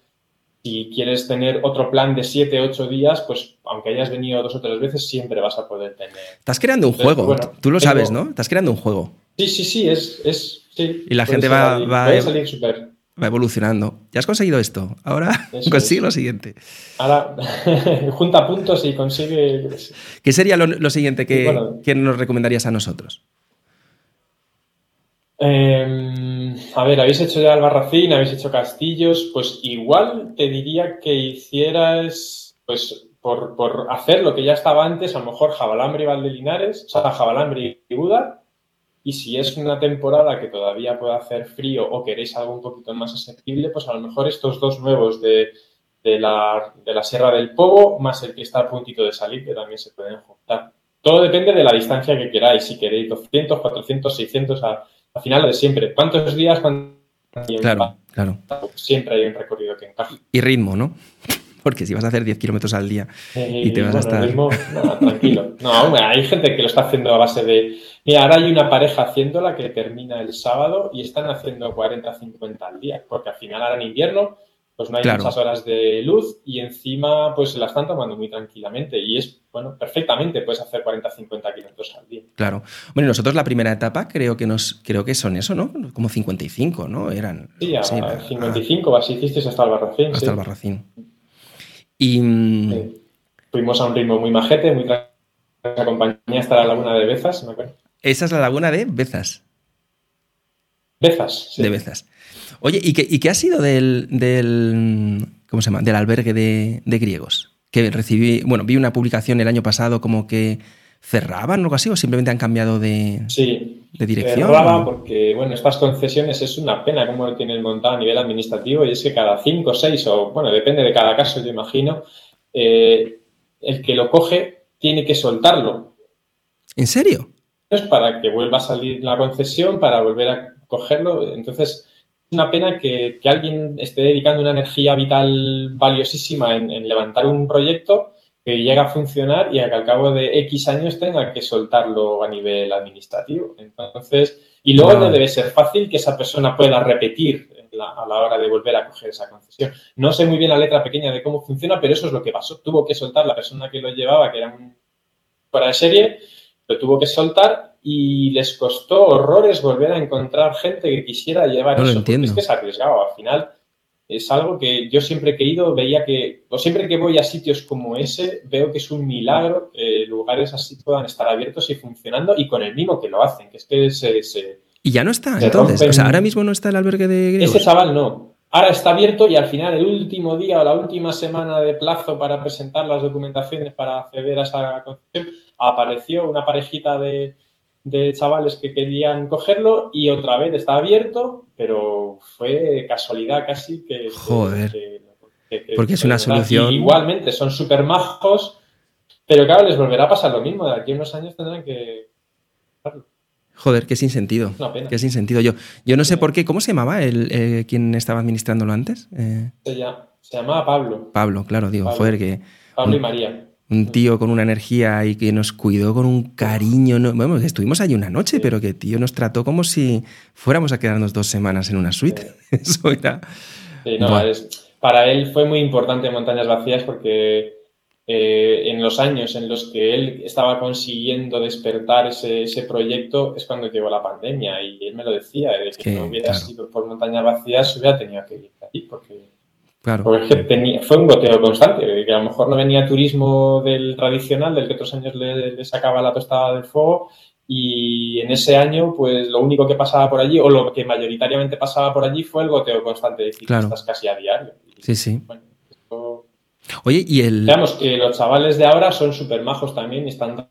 si quieres tener otro plan de 7, 8 días, pues aunque hayas venido dos o tres veces, siempre vas a poder tener. Estás creando un juego, tú lo sabes, ¿no? Estás creando un juego. Sí, sí, sí, es. es y la gente va, va, va, evolucionando. Ya has conseguido esto, ahora consigue lo siguiente. Ahora junta puntos y consigue. ¿Qué sería lo, siguiente que, que nos recomendarías a nosotros? Em, a ver, habéis hecho ya Albarracín, habéis hecho Castillos, pues igual te diría que hicieras, pues por, hacer lo que ya estaba antes, a lo mejor Jabalambre y Valdelinares, o sea, Jabalambre y Buda, y si es una temporada que todavía puede hacer frío o queréis algo un poquito más asequible, pues a lo mejor estos dos nuevos de, la, de la Sierra del Pogo, más el que está a puntito de salir, que también se pueden juntar. Todo depende de la distancia que queráis, si queréis 200, 400, 600 a al final de siempre. ¿Cuántos días? Claro, claro. Siempre hay un recorrido que encaja. Y ritmo, ¿no? Porque si vas a hacer 10 kilómetros al día y te vas a estar. Ritmo, no, tranquilo. No, hay gente que lo está haciendo a base de. Mira, ahora hay una pareja haciéndola que termina el sábado y están haciendo 40, 50 al día, porque al final ahora en invierno pues no hay muchas horas de luz y encima pues se la están tomando muy tranquilamente y es, bueno, perfectamente puedes hacer 40, 50 kilómetros al día. Claro. Bueno, nosotros la primera etapa creo que nos creo que son eso, ¿no? Como 55, ¿no? Eran. Sí, a, 55, así hiciste hasta el Barracín. Hasta el Barracín. Y... Mm, Fuimos a un ritmo muy majete, muy La compañía hasta la laguna de Bezas, me acuerdo. Esa es la laguna de Bezas. Bezas, sí. De Bezas. Oye, ¿y qué, ha sido del, ¿cómo se llama? del albergue de, griegos? Que recibí, bueno, vi una publicación el año pasado como que cerraban o algo así, o simplemente han cambiado de, sí, de dirección. Cerraba porque, bueno, estas concesiones es una pena cómo lo tienen montado a nivel administrativo y es que cada cinco o seis, o bueno, depende de cada caso, yo imagino, eh, el que lo coge tiene que soltarlo. ¿En serio? Es para que vuelva a salir la concesión, para volver a cogerlo. Entonces, una pena que, alguien esté dedicando una energía vital valiosísima en, levantar un proyecto que llegue a funcionar y que al cabo de X años tenga que soltarlo a nivel administrativo. Entonces, y luego no debe ser fácil que esa persona pueda repetir a la hora de volver a coger esa concesión. No sé muy bien la letra pequeña de cómo funciona, pero eso es lo que pasó. Tuvo que soltar la persona que lo llevaba, que era un fuera de serie, lo tuvo que soltar y les costó horrores volver a encontrar gente que quisiera llevar no eso. Lo entiendo. Es que es arriesgado. Al final es algo que yo siempre he querido, veía que, o siempre que voy a sitios como ese, veo que es un milagro que lugares así puedan estar abiertos y funcionando y con el mismo que lo hacen, que es que se... y ya no está, entonces. O sea, ahora mismo no está el albergue de griegos. Ese chaval no. Ahora está abierto y al final, el último día o la última semana de plazo para presentar las documentaciones para acceder a esa concesión, apareció una parejita de, de chavales que querían cogerlo y otra vez está abierto, pero fue casualidad casi que... Joder. Porque es una solución... igualmente, son súper majos, pero claro, les volverá a pasar lo mismo. De aquí a unos años tendrán que... Joder, qué sin sentido. Qué sin sentido. Yo, yo no sé por qué. ¿Cómo se llamaba el, eh, quien estaba administrándolo antes? Eh... Se, llamaba Pablo. Pablo, claro, digo, joder, que. Pablo y María un tío con una energía y que nos cuidó con un cariño. No, bueno, estuvimos allí una noche, pero que tío nos trató como si fuéramos a quedarnos dos semanas en una suite. Eso era. Sí, no, para él fue muy importante Montañas Vacías porque eh, en los años en los que él estaba consiguiendo despertar ese, ese, proyecto es cuando llegó la pandemia y él me lo decía, de que, no hubiera sido por Montañas Vacías hubiera tenido que ir allí porque porque tenía, fue un goteo constante, que a lo mejor no venía turismo del tradicional, del que otros años le, sacaba la tostada del fuego, y en ese año, pues lo único que pasaba por allí, o lo que mayoritariamente pasaba por allí, fue el goteo constante de ciclistas casi a diario. sí, sí. Oye, y el. Digamos que los chavales de ahora son súper majos también y están.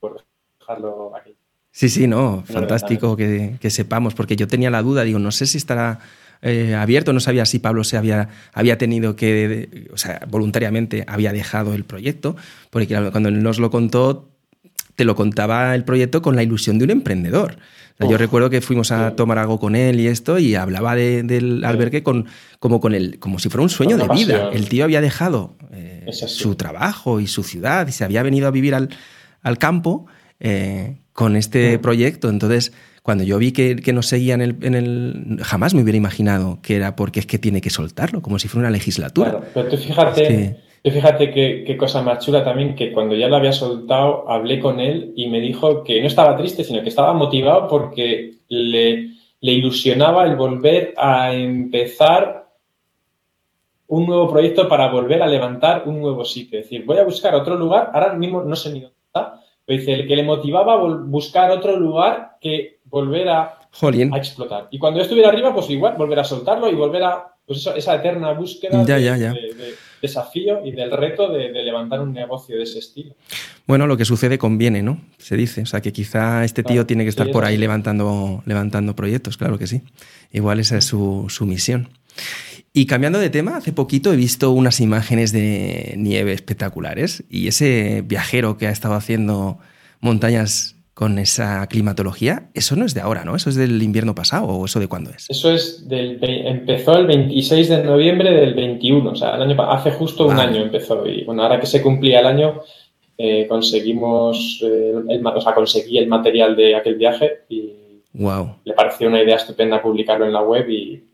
Por dejarlo aquí. Sí, sí, no, fantástico que, que, sepamos, porque yo tenía la duda, digo, no sé si estará eh, abierto, no sabía si Pablo se había, había tenido que, o sea, voluntariamente había dejado el proyecto, porque cuando nos lo contó, te lo contaba el proyecto con la ilusión de un emprendedor. yo recuerdo que fuimos a tomar algo con él y esto, y hablaba del albergue con, como, con el, como si fuera un sueño de vida. El tío había dejado eh, su trabajo y su ciudad y se había venido a vivir al, al campo eh, con este proyecto. Entonces, cuando yo vi que, que nos seguía en el, Jamás me hubiera imaginado que era porque es que tiene que soltarlo, como si fuera una legislatura. pero tú fíjate, fíjate qué, cosa más chula también, que cuando ya lo había soltado, hablé con él y me dijo que no estaba triste, sino que estaba motivado porque le, le ilusionaba el volver a empezar un nuevo proyecto para volver a levantar un nuevo sitio. Es decir, voy a buscar otro lugar, ahora mismo no sé ni dónde está, dice, el que le motivaba buscar otro lugar que volver a, explotar. Y cuando yo estuviera arriba, pues igual, volver a soltarlo y volver a, pues esa eterna búsqueda de, desafío y del reto de, levantar un negocio de ese estilo. Bueno, lo que sucede conviene, ¿no? Se dice. O sea, que quizá este tío tiene que estar por ahí levantando, levantando proyectos, claro que sí. Igual esa es su, su misión. Y cambiando de tema, hace poquito he visto unas imágenes de nieve espectaculares y ese viajero que ha estado haciendo montañas con esa climatología, eso no es de ahora, ¿no? Eso es del invierno pasado o eso de cuándo es? Eso es del empezó el 26 de noviembre del 21, o sea, el año, hace justo un año empezó y bueno, ahora que se cumplía el año eh, conseguimos, eh, el, o sea, conseguí el material de aquel viaje y wow. le pareció una idea estupenda publicarlo en la web y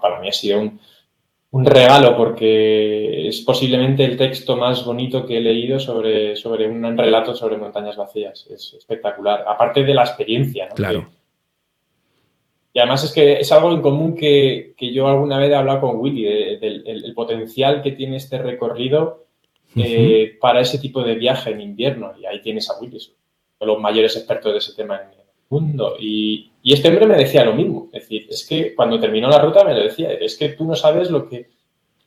para mí ha sido un, un regalo porque es posiblemente el texto más bonito que he leído sobre, sobre un relato sobre montañas vacías. Es espectacular. Aparte de la experiencia, ¿no? Claro. y además es que es algo en común que, yo alguna vez he hablado con Willy, del el, potencial que tiene este recorrido eh, para ese tipo de viaje en invierno. Y ahí tienes a Willy, uno de los mayores expertos de ese tema en, mundo. Y, este hombre me decía lo mismo. Es decir, es que cuando terminó la ruta me lo decía, es que tú no sabes lo que,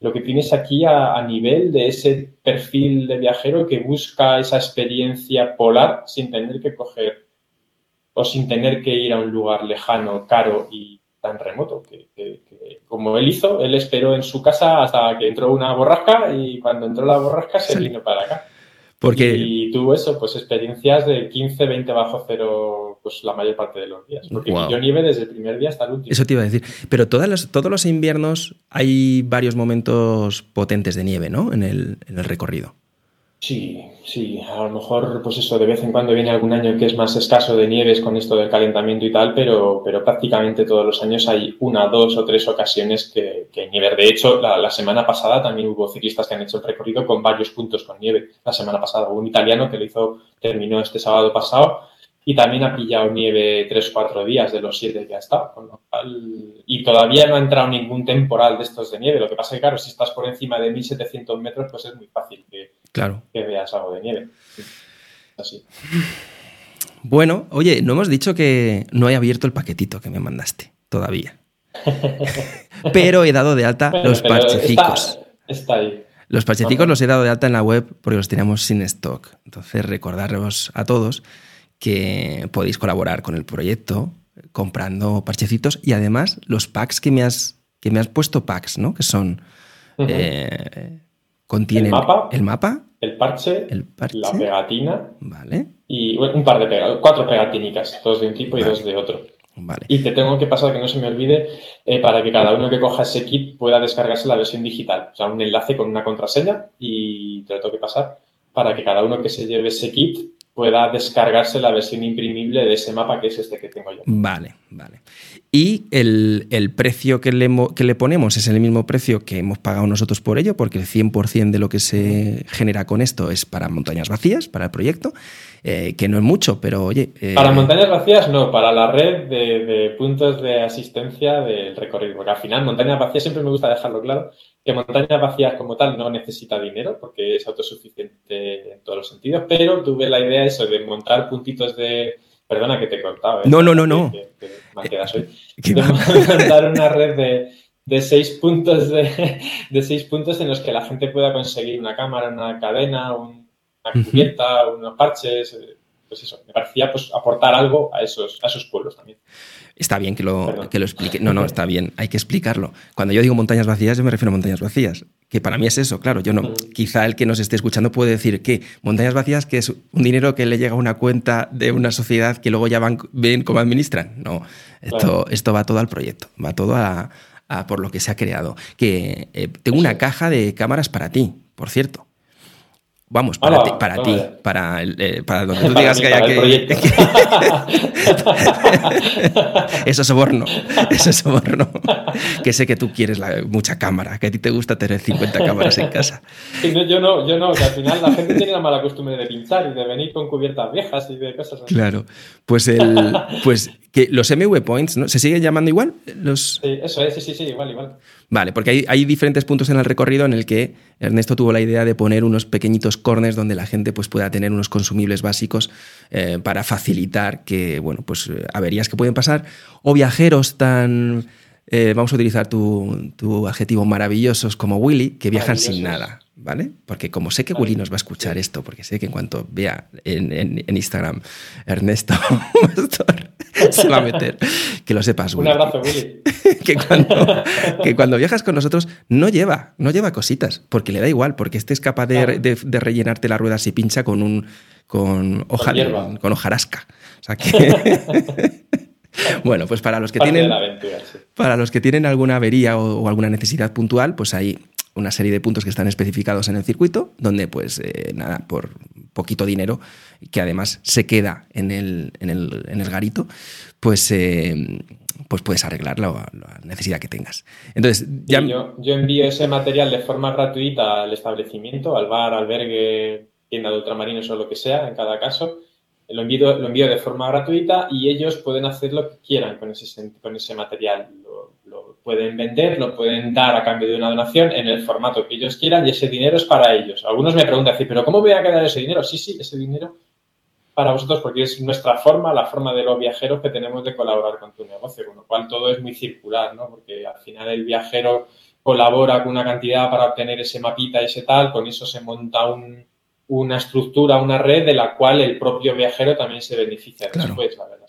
lo que tienes aquí a, nivel de ese perfil de viajero que busca esa experiencia polar sin tener que coger o sin tener que ir a un lugar lejano, caro y tan remoto. Que, como él hizo, él esperó en su casa hasta que entró una borrasca y cuando entró la borrasca se vino para acá. Porque... Y tuvo eso, pues experiencias de 15, 20 bajo cero, pues la mayor parte de los días. Porque yo nieve desde el primer día hasta el último. Eso te iba a decir. Pero todas todos los inviernos hay varios momentos potentes de nieve, ¿no? En el, en el recorrido. Sí, sí, a lo mejor, pues eso, de vez en cuando viene algún año que es más escaso de nieves con esto del calentamiento y tal, pero, pero prácticamente todos los años hay una, dos o tres ocasiones que, que nieve. De hecho, la, semana pasada también hubo ciclistas que han hecho el recorrido con varios puntos con nieve. La semana pasada hubo un italiano que lo hizo, terminó este sábado pasado y también ha pillado nieve tres o cuatro días de los siete que ha estado. y todavía no ha entrado ningún temporal de estos de nieve. Lo que pasa es que, claro, si estás por encima de 1700 metros, pues es muy fácil que, claro. que veas algo de nieve. Así. Bueno, oye, no hemos dicho que no he abierto el paquetito que me mandaste todavía. pero he dado de alta los parchecicos. Está, ahí. Los parchecicos los he dado de alta en la web porque los teníamos sin stock. Entonces, recordaros a todos que podéis colaborar con el proyecto comprando parchecitos y además los packs que me has, que me has puesto packs, ¿no? Que son... Eh, contienen el mapa, el mapa, el parche, el parche, la pegatina vale. y un par de pegadas, cuatro pegatínicas, dos de un tipo y dos de otro. Vale. Y te tengo que pasar que no se me olvide eh, para que cada uno que coja ese kit pueda descargarse la versión digital. O sea, un enlace con una contraseña y te lo tengo que pasar para que cada uno que se lleve ese kit pueda descargarse la versión imprimible de ese mapa que es este que tengo yo. Vale, vale. Y el, precio que le, que le, ponemos es el mismo precio que hemos pagado nosotros por ello, porque el 100% de lo que se genera con esto es para montañas vacías, para el proyecto, eh, que no es mucho, pero oye... Eh, para montañas vacías no, para la red de, de, puntos de asistencia del recorrido, porque al final montañas vacías siempre me gusta dejarlo claro, que montañas vacías como tal no necesita dinero porque es autosuficiente en todos los sentidos, pero tuve la idea eso de montar puntitos de... Perdona que te he cortado. ¿eh? No, no, no, no. Que, quedas hoy. De montar una red de seis puntos de, seis puntos en los que la gente pueda conseguir una cámara, una cadena, una cubierta, unos parches. Eh, pues eso, me parecía pues aportar algo a esos, a esos pueblos también. Está bien que lo, que lo explique. No, no, está bien, hay que explicarlo. Cuando yo digo montañas vacías, yo me refiero a montañas vacías, que para mí es eso, claro. Yo no, quizá el que nos esté escuchando puede decir que montañas vacías, que es un dinero que le llega a una cuenta de una sociedad que luego ya van, ven cómo administran. No, esto, esto va todo al proyecto, va todo a, por lo que se ha creado. Que eh, tengo una caja de cámaras para ti, por cierto. Vamos, para ti, para, ti para, eh, para donde tú digas que haya que... eso es soborno, eso es soborno. que sé que tú quieres la, mucha cámara, que a ti te gusta tener 50 cámaras en casa. yo no, yo no, que al final la gente tiene la mala costumbre de pinchar y de venir con cubiertas viejas y de cosas así. Claro, pues, el, pues que los MV Points, ¿no? ¿Se siguen llamando igual? Los... Sí, eso es, sí, sí, sí, igual, igual. Vale, porque hay, hay, diferentes puntos en el recorrido en el que Ernesto tuvo la idea de poner unos pequeñitos corners donde la gente pues, pueda tener unos consumibles básicos eh, para facilitar que, bueno, pues eh, averías que pueden pasar o viajeros tan, eh, vamos a utilizar tu, tu, adjetivo maravillosos como Willy, que viajan sin nada. ¿Vale? Porque como sé que Willy nos va a escuchar esto, porque sé que en cuanto vea en, Instagram Ernesto se va a meter, que lo sepas, Willy. Un abrazo, Willy. que, cuando, que cuando viajas con nosotros no lleva, no lleva cositas, porque le da igual, porque este es capaz de, rellenarte la rueda si pincha con un con hoja con, hojarasca. O sea que Bueno, pues para los que tienen para los que tienen alguna avería o, o, alguna necesidad puntual, pues ahí una serie de puntos que están especificados en el circuito, donde pues eh, nada, por poquito dinero, que además se queda en el, en el, en el garito, pues, eh, pues puedes arreglar la, necesidad que tengas. Entonces, yo, yo, envío ese material de forma gratuita al establecimiento, al bar, albergue, tienda de ultramarinos o lo que sea, en cada caso. Lo envío, lo envío de forma gratuita y ellos pueden hacer lo que quieran con ese, con ese material pueden vender, lo pueden dar a cambio de una donación en el formato que ellos quieran y ese dinero es para ellos. Algunos me preguntan, ¿pero cómo voy a quedar ese dinero? Sí, sí, ese dinero para vosotros porque es nuestra forma, la forma de los viajeros que tenemos de colaborar con tu negocio, con lo cual todo es muy circular, ¿no? Porque al final el viajero colabora con una cantidad para obtener ese mapita, ese tal, con eso se monta una estructura, una red de la cual el propio viajero también se beneficia después, la verdad.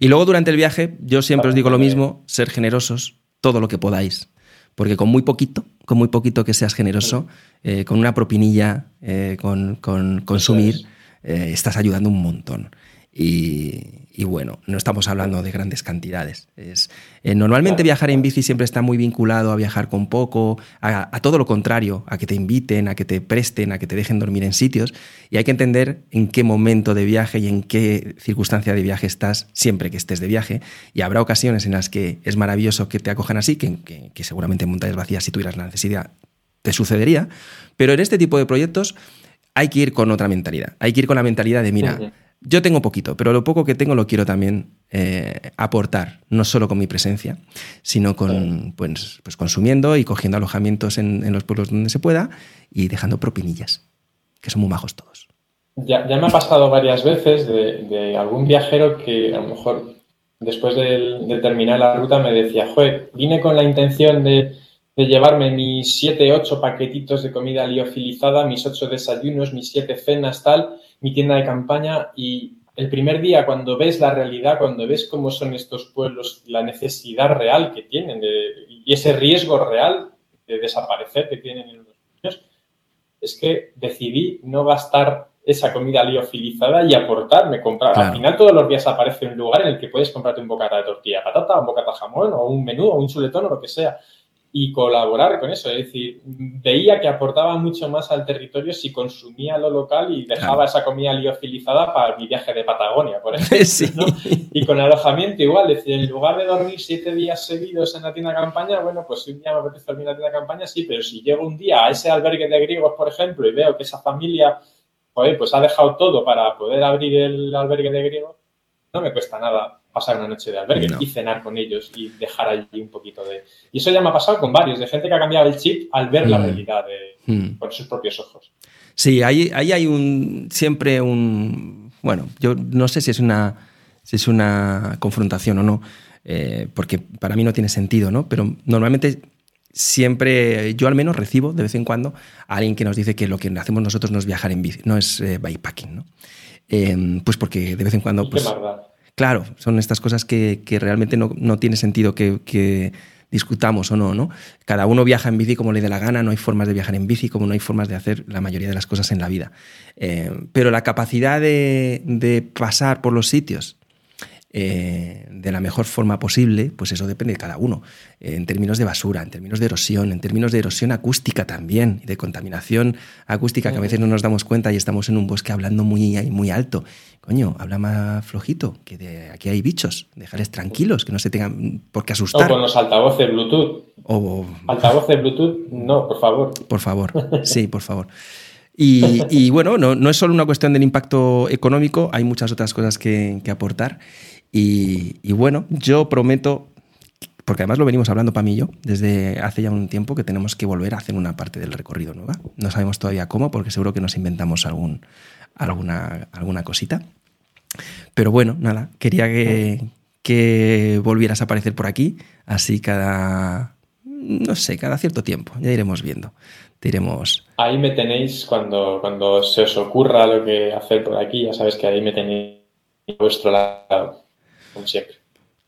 Y luego durante el viaje, yo siempre os digo lo mismo, ser generosos, todo lo que podáis. Porque con muy poquito, con muy poquito que seas generoso, eh, con una propinilla, eh, con, consumir, eh, estás ayudando un montón. Y, bueno, no estamos hablando de grandes cantidades. Es, eh, normalmente viajar en bici siempre está muy vinculado a viajar con poco, a, todo lo contrario, a que te inviten, a que te presten, a que te dejen dormir en sitios. Y hay que entender en qué momento de viaje y en qué circunstancia de viaje estás siempre que estés de viaje. Y habrá ocasiones en las que es maravilloso que te acojan así, que, que seguramente en montañas vacías, si tuvieras la necesidad, te sucedería. Pero en este tipo de proyectos hay que ir con otra mentalidad. Hay que ir con la mentalidad de, mira, yo tengo poquito, pero lo poco que tengo lo quiero también eh, aportar, no solo con mi presencia, sino con, pues, pues, consumiendo y cogiendo alojamientos en, los pueblos donde se pueda y dejando propinillas, que son muy majos todos. Ya, ya me ha pasado varias veces de, algún viajero que a lo mejor después de, terminar la ruta me decía, joder, vine con la intención de, de llevarme mis siete, ocho paquetitos de comida liofilizada, mis ocho desayunos, mis siete cenas, tal, mi tienda de campaña. Y el primer día cuando ves la realidad, cuando ves cómo son estos pueblos, la necesidad real que tienen y ese riesgo real de desaparecer que tienen en unos años, es que decidí no gastar esa comida liofilizada y aportarme, comprar. Al final todos los días aparece un lugar en el que puedes comprarte un bocata de tortilla patata, un bocata jamón o un menú o un chuletón o lo que sea y colaborar con eso. Es decir, veía que aportaba mucho más al territorio si consumía lo local y dejaba esa comida liofilizada para mi viaje de Patagonia, por ejemplo. Y con alojamiento igual, es decir, en lugar de dormir siete días seguidos en la tienda de campaña, bueno, pues un día me apetece dormir en la tienda de campaña, sí, pero si llego un día a ese albergue de griegos, por ejemplo, y veo que esa familia, pues ha dejado todo para poder abrir el albergue de griegos, no me cuesta nada pasar una noche de albergue y cenar con ellos y dejar allí un poquito de... Y eso ya me ha pasado con varios, de gente que ha cambiado el chip al ver la mm. realidad de, mm. con sus propios ojos. Sí, ahí, ahí hay un siempre un... Bueno, yo no sé si es una, si es una confrontación o no. eh, porque para mí no tiene sentido, ¿no? Pero normalmente siempre, yo al menos recibo de vez en cuando a alguien que nos dice que lo que hacemos nosotros no es viajar en bici, no es eh, bikepacking, ¿no? Em, pues porque de vez en cuando... Pues, claro, son estas cosas que, realmente no, no, tiene sentido que, discutamos o no, ¿no? Cada uno viaja en bici como le dé la gana, no hay formas de viajar en bici como no hay formas de hacer la mayoría de las cosas en la vida. Em, pero la capacidad de, de pasar por los sitios eh, de la mejor forma posible, pues eso depende de cada uno. en términos de basura, en términos de erosión, en términos de erosión acústica también, de contaminación acústica que a veces no nos damos cuenta y estamos en un bosque hablando muy, muy alto. Coño, habla más flojito, que de aquí hay bichos, dejarles tranquilos, que no se tengan por qué asustar. O con los altavoces Bluetooth. O... Altavoces Bluetooth, no, por favor. Por favor, sí, por favor. Y, bueno, no, no, es solo una cuestión del impacto económico, hay muchas otras cosas que, que aportar. Y, bueno, yo prometo, porque además lo venimos hablando para mí y yo desde hace ya un tiempo, que tenemos que volver a hacer una parte del recorrido nueva. No sabemos todavía cómo, porque seguro que nos inventamos algún, alguna, alguna cosita. Pero bueno, nada, quería que, que volvieras a aparecer por aquí, así cada, no sé, cada cierto tiempo, ya iremos viendo. Te iremos... Ahí me tenéis cuando, cuando se os ocurra lo que hacer por aquí, ya sabes que ahí me tenéis a vuestro lado siempre.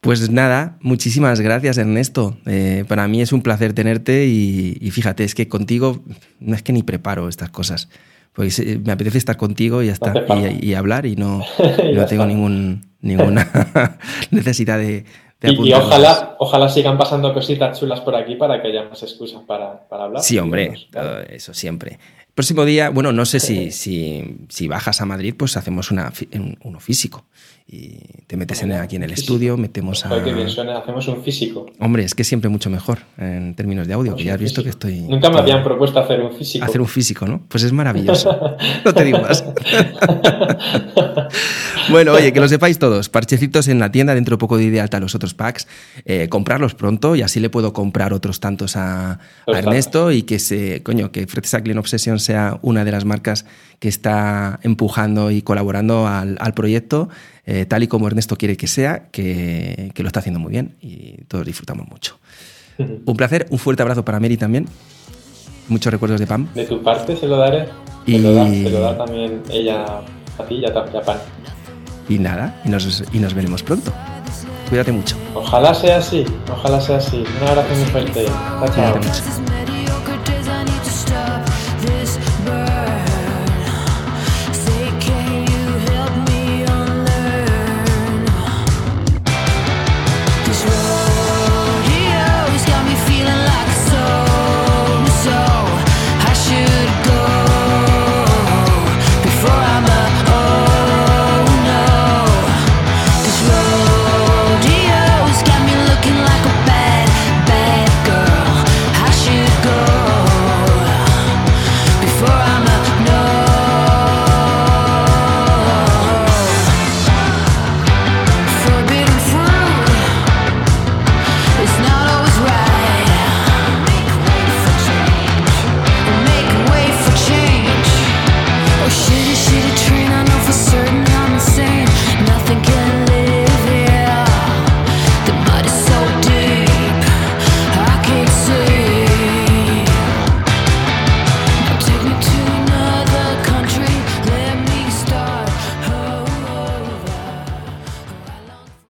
Pues nada, muchísimas gracias Ernesto. Eh, para mí es un placer tenerte y, fíjate, es que contigo no es que ni preparo estas cosas. Pues me apetece estar contigo y ya está, y, hablar y no, no tengo ningún, ninguna necesidad de, de y, ojalá, ojalá sigan pasando cositas chulas por aquí para que haya más excusas para, para hablar. Sí, hombre, eso siempre. Próximo día, bueno, no sé si, si, si bajas a Madrid, pues hacemos una, uno físico y te metes en, aquí en el estudio, metemos a... Que bien suena, hacemos un físico. Hombre, es que siempre mucho mejor en términos de audio, que ya has visto que estoy... Nunca me habían propuesto hacer un físico. Hacer un físico, ¿no? Pues es maravilloso. no te digo más. bueno, oye, que lo sepáis todos. Parchecitos en la tienda, dentro de poco de de alta los otros packs. Eh, comprarlos pronto y así le puedo comprar otros tantos a, Ernesto y que se, coño, que Fred Sacklin Obsession sea una de las marcas que está empujando y colaborando al, al proyecto. Eh, tal y como Ernesto quiere que sea, que, lo está haciendo muy bien y todos disfrutamos mucho. Un placer, un fuerte abrazo para Mary también. Muchos recuerdos de Pam. De tu parte se lo daré. Y... Se, lo da, también ella a ti y a, Pam. Y nada, y nos, y nos veremos pronto. Cuídate mucho. Ojalá sea así, ojalá sea así. Un abrazo muy fuerte. Chao, chao.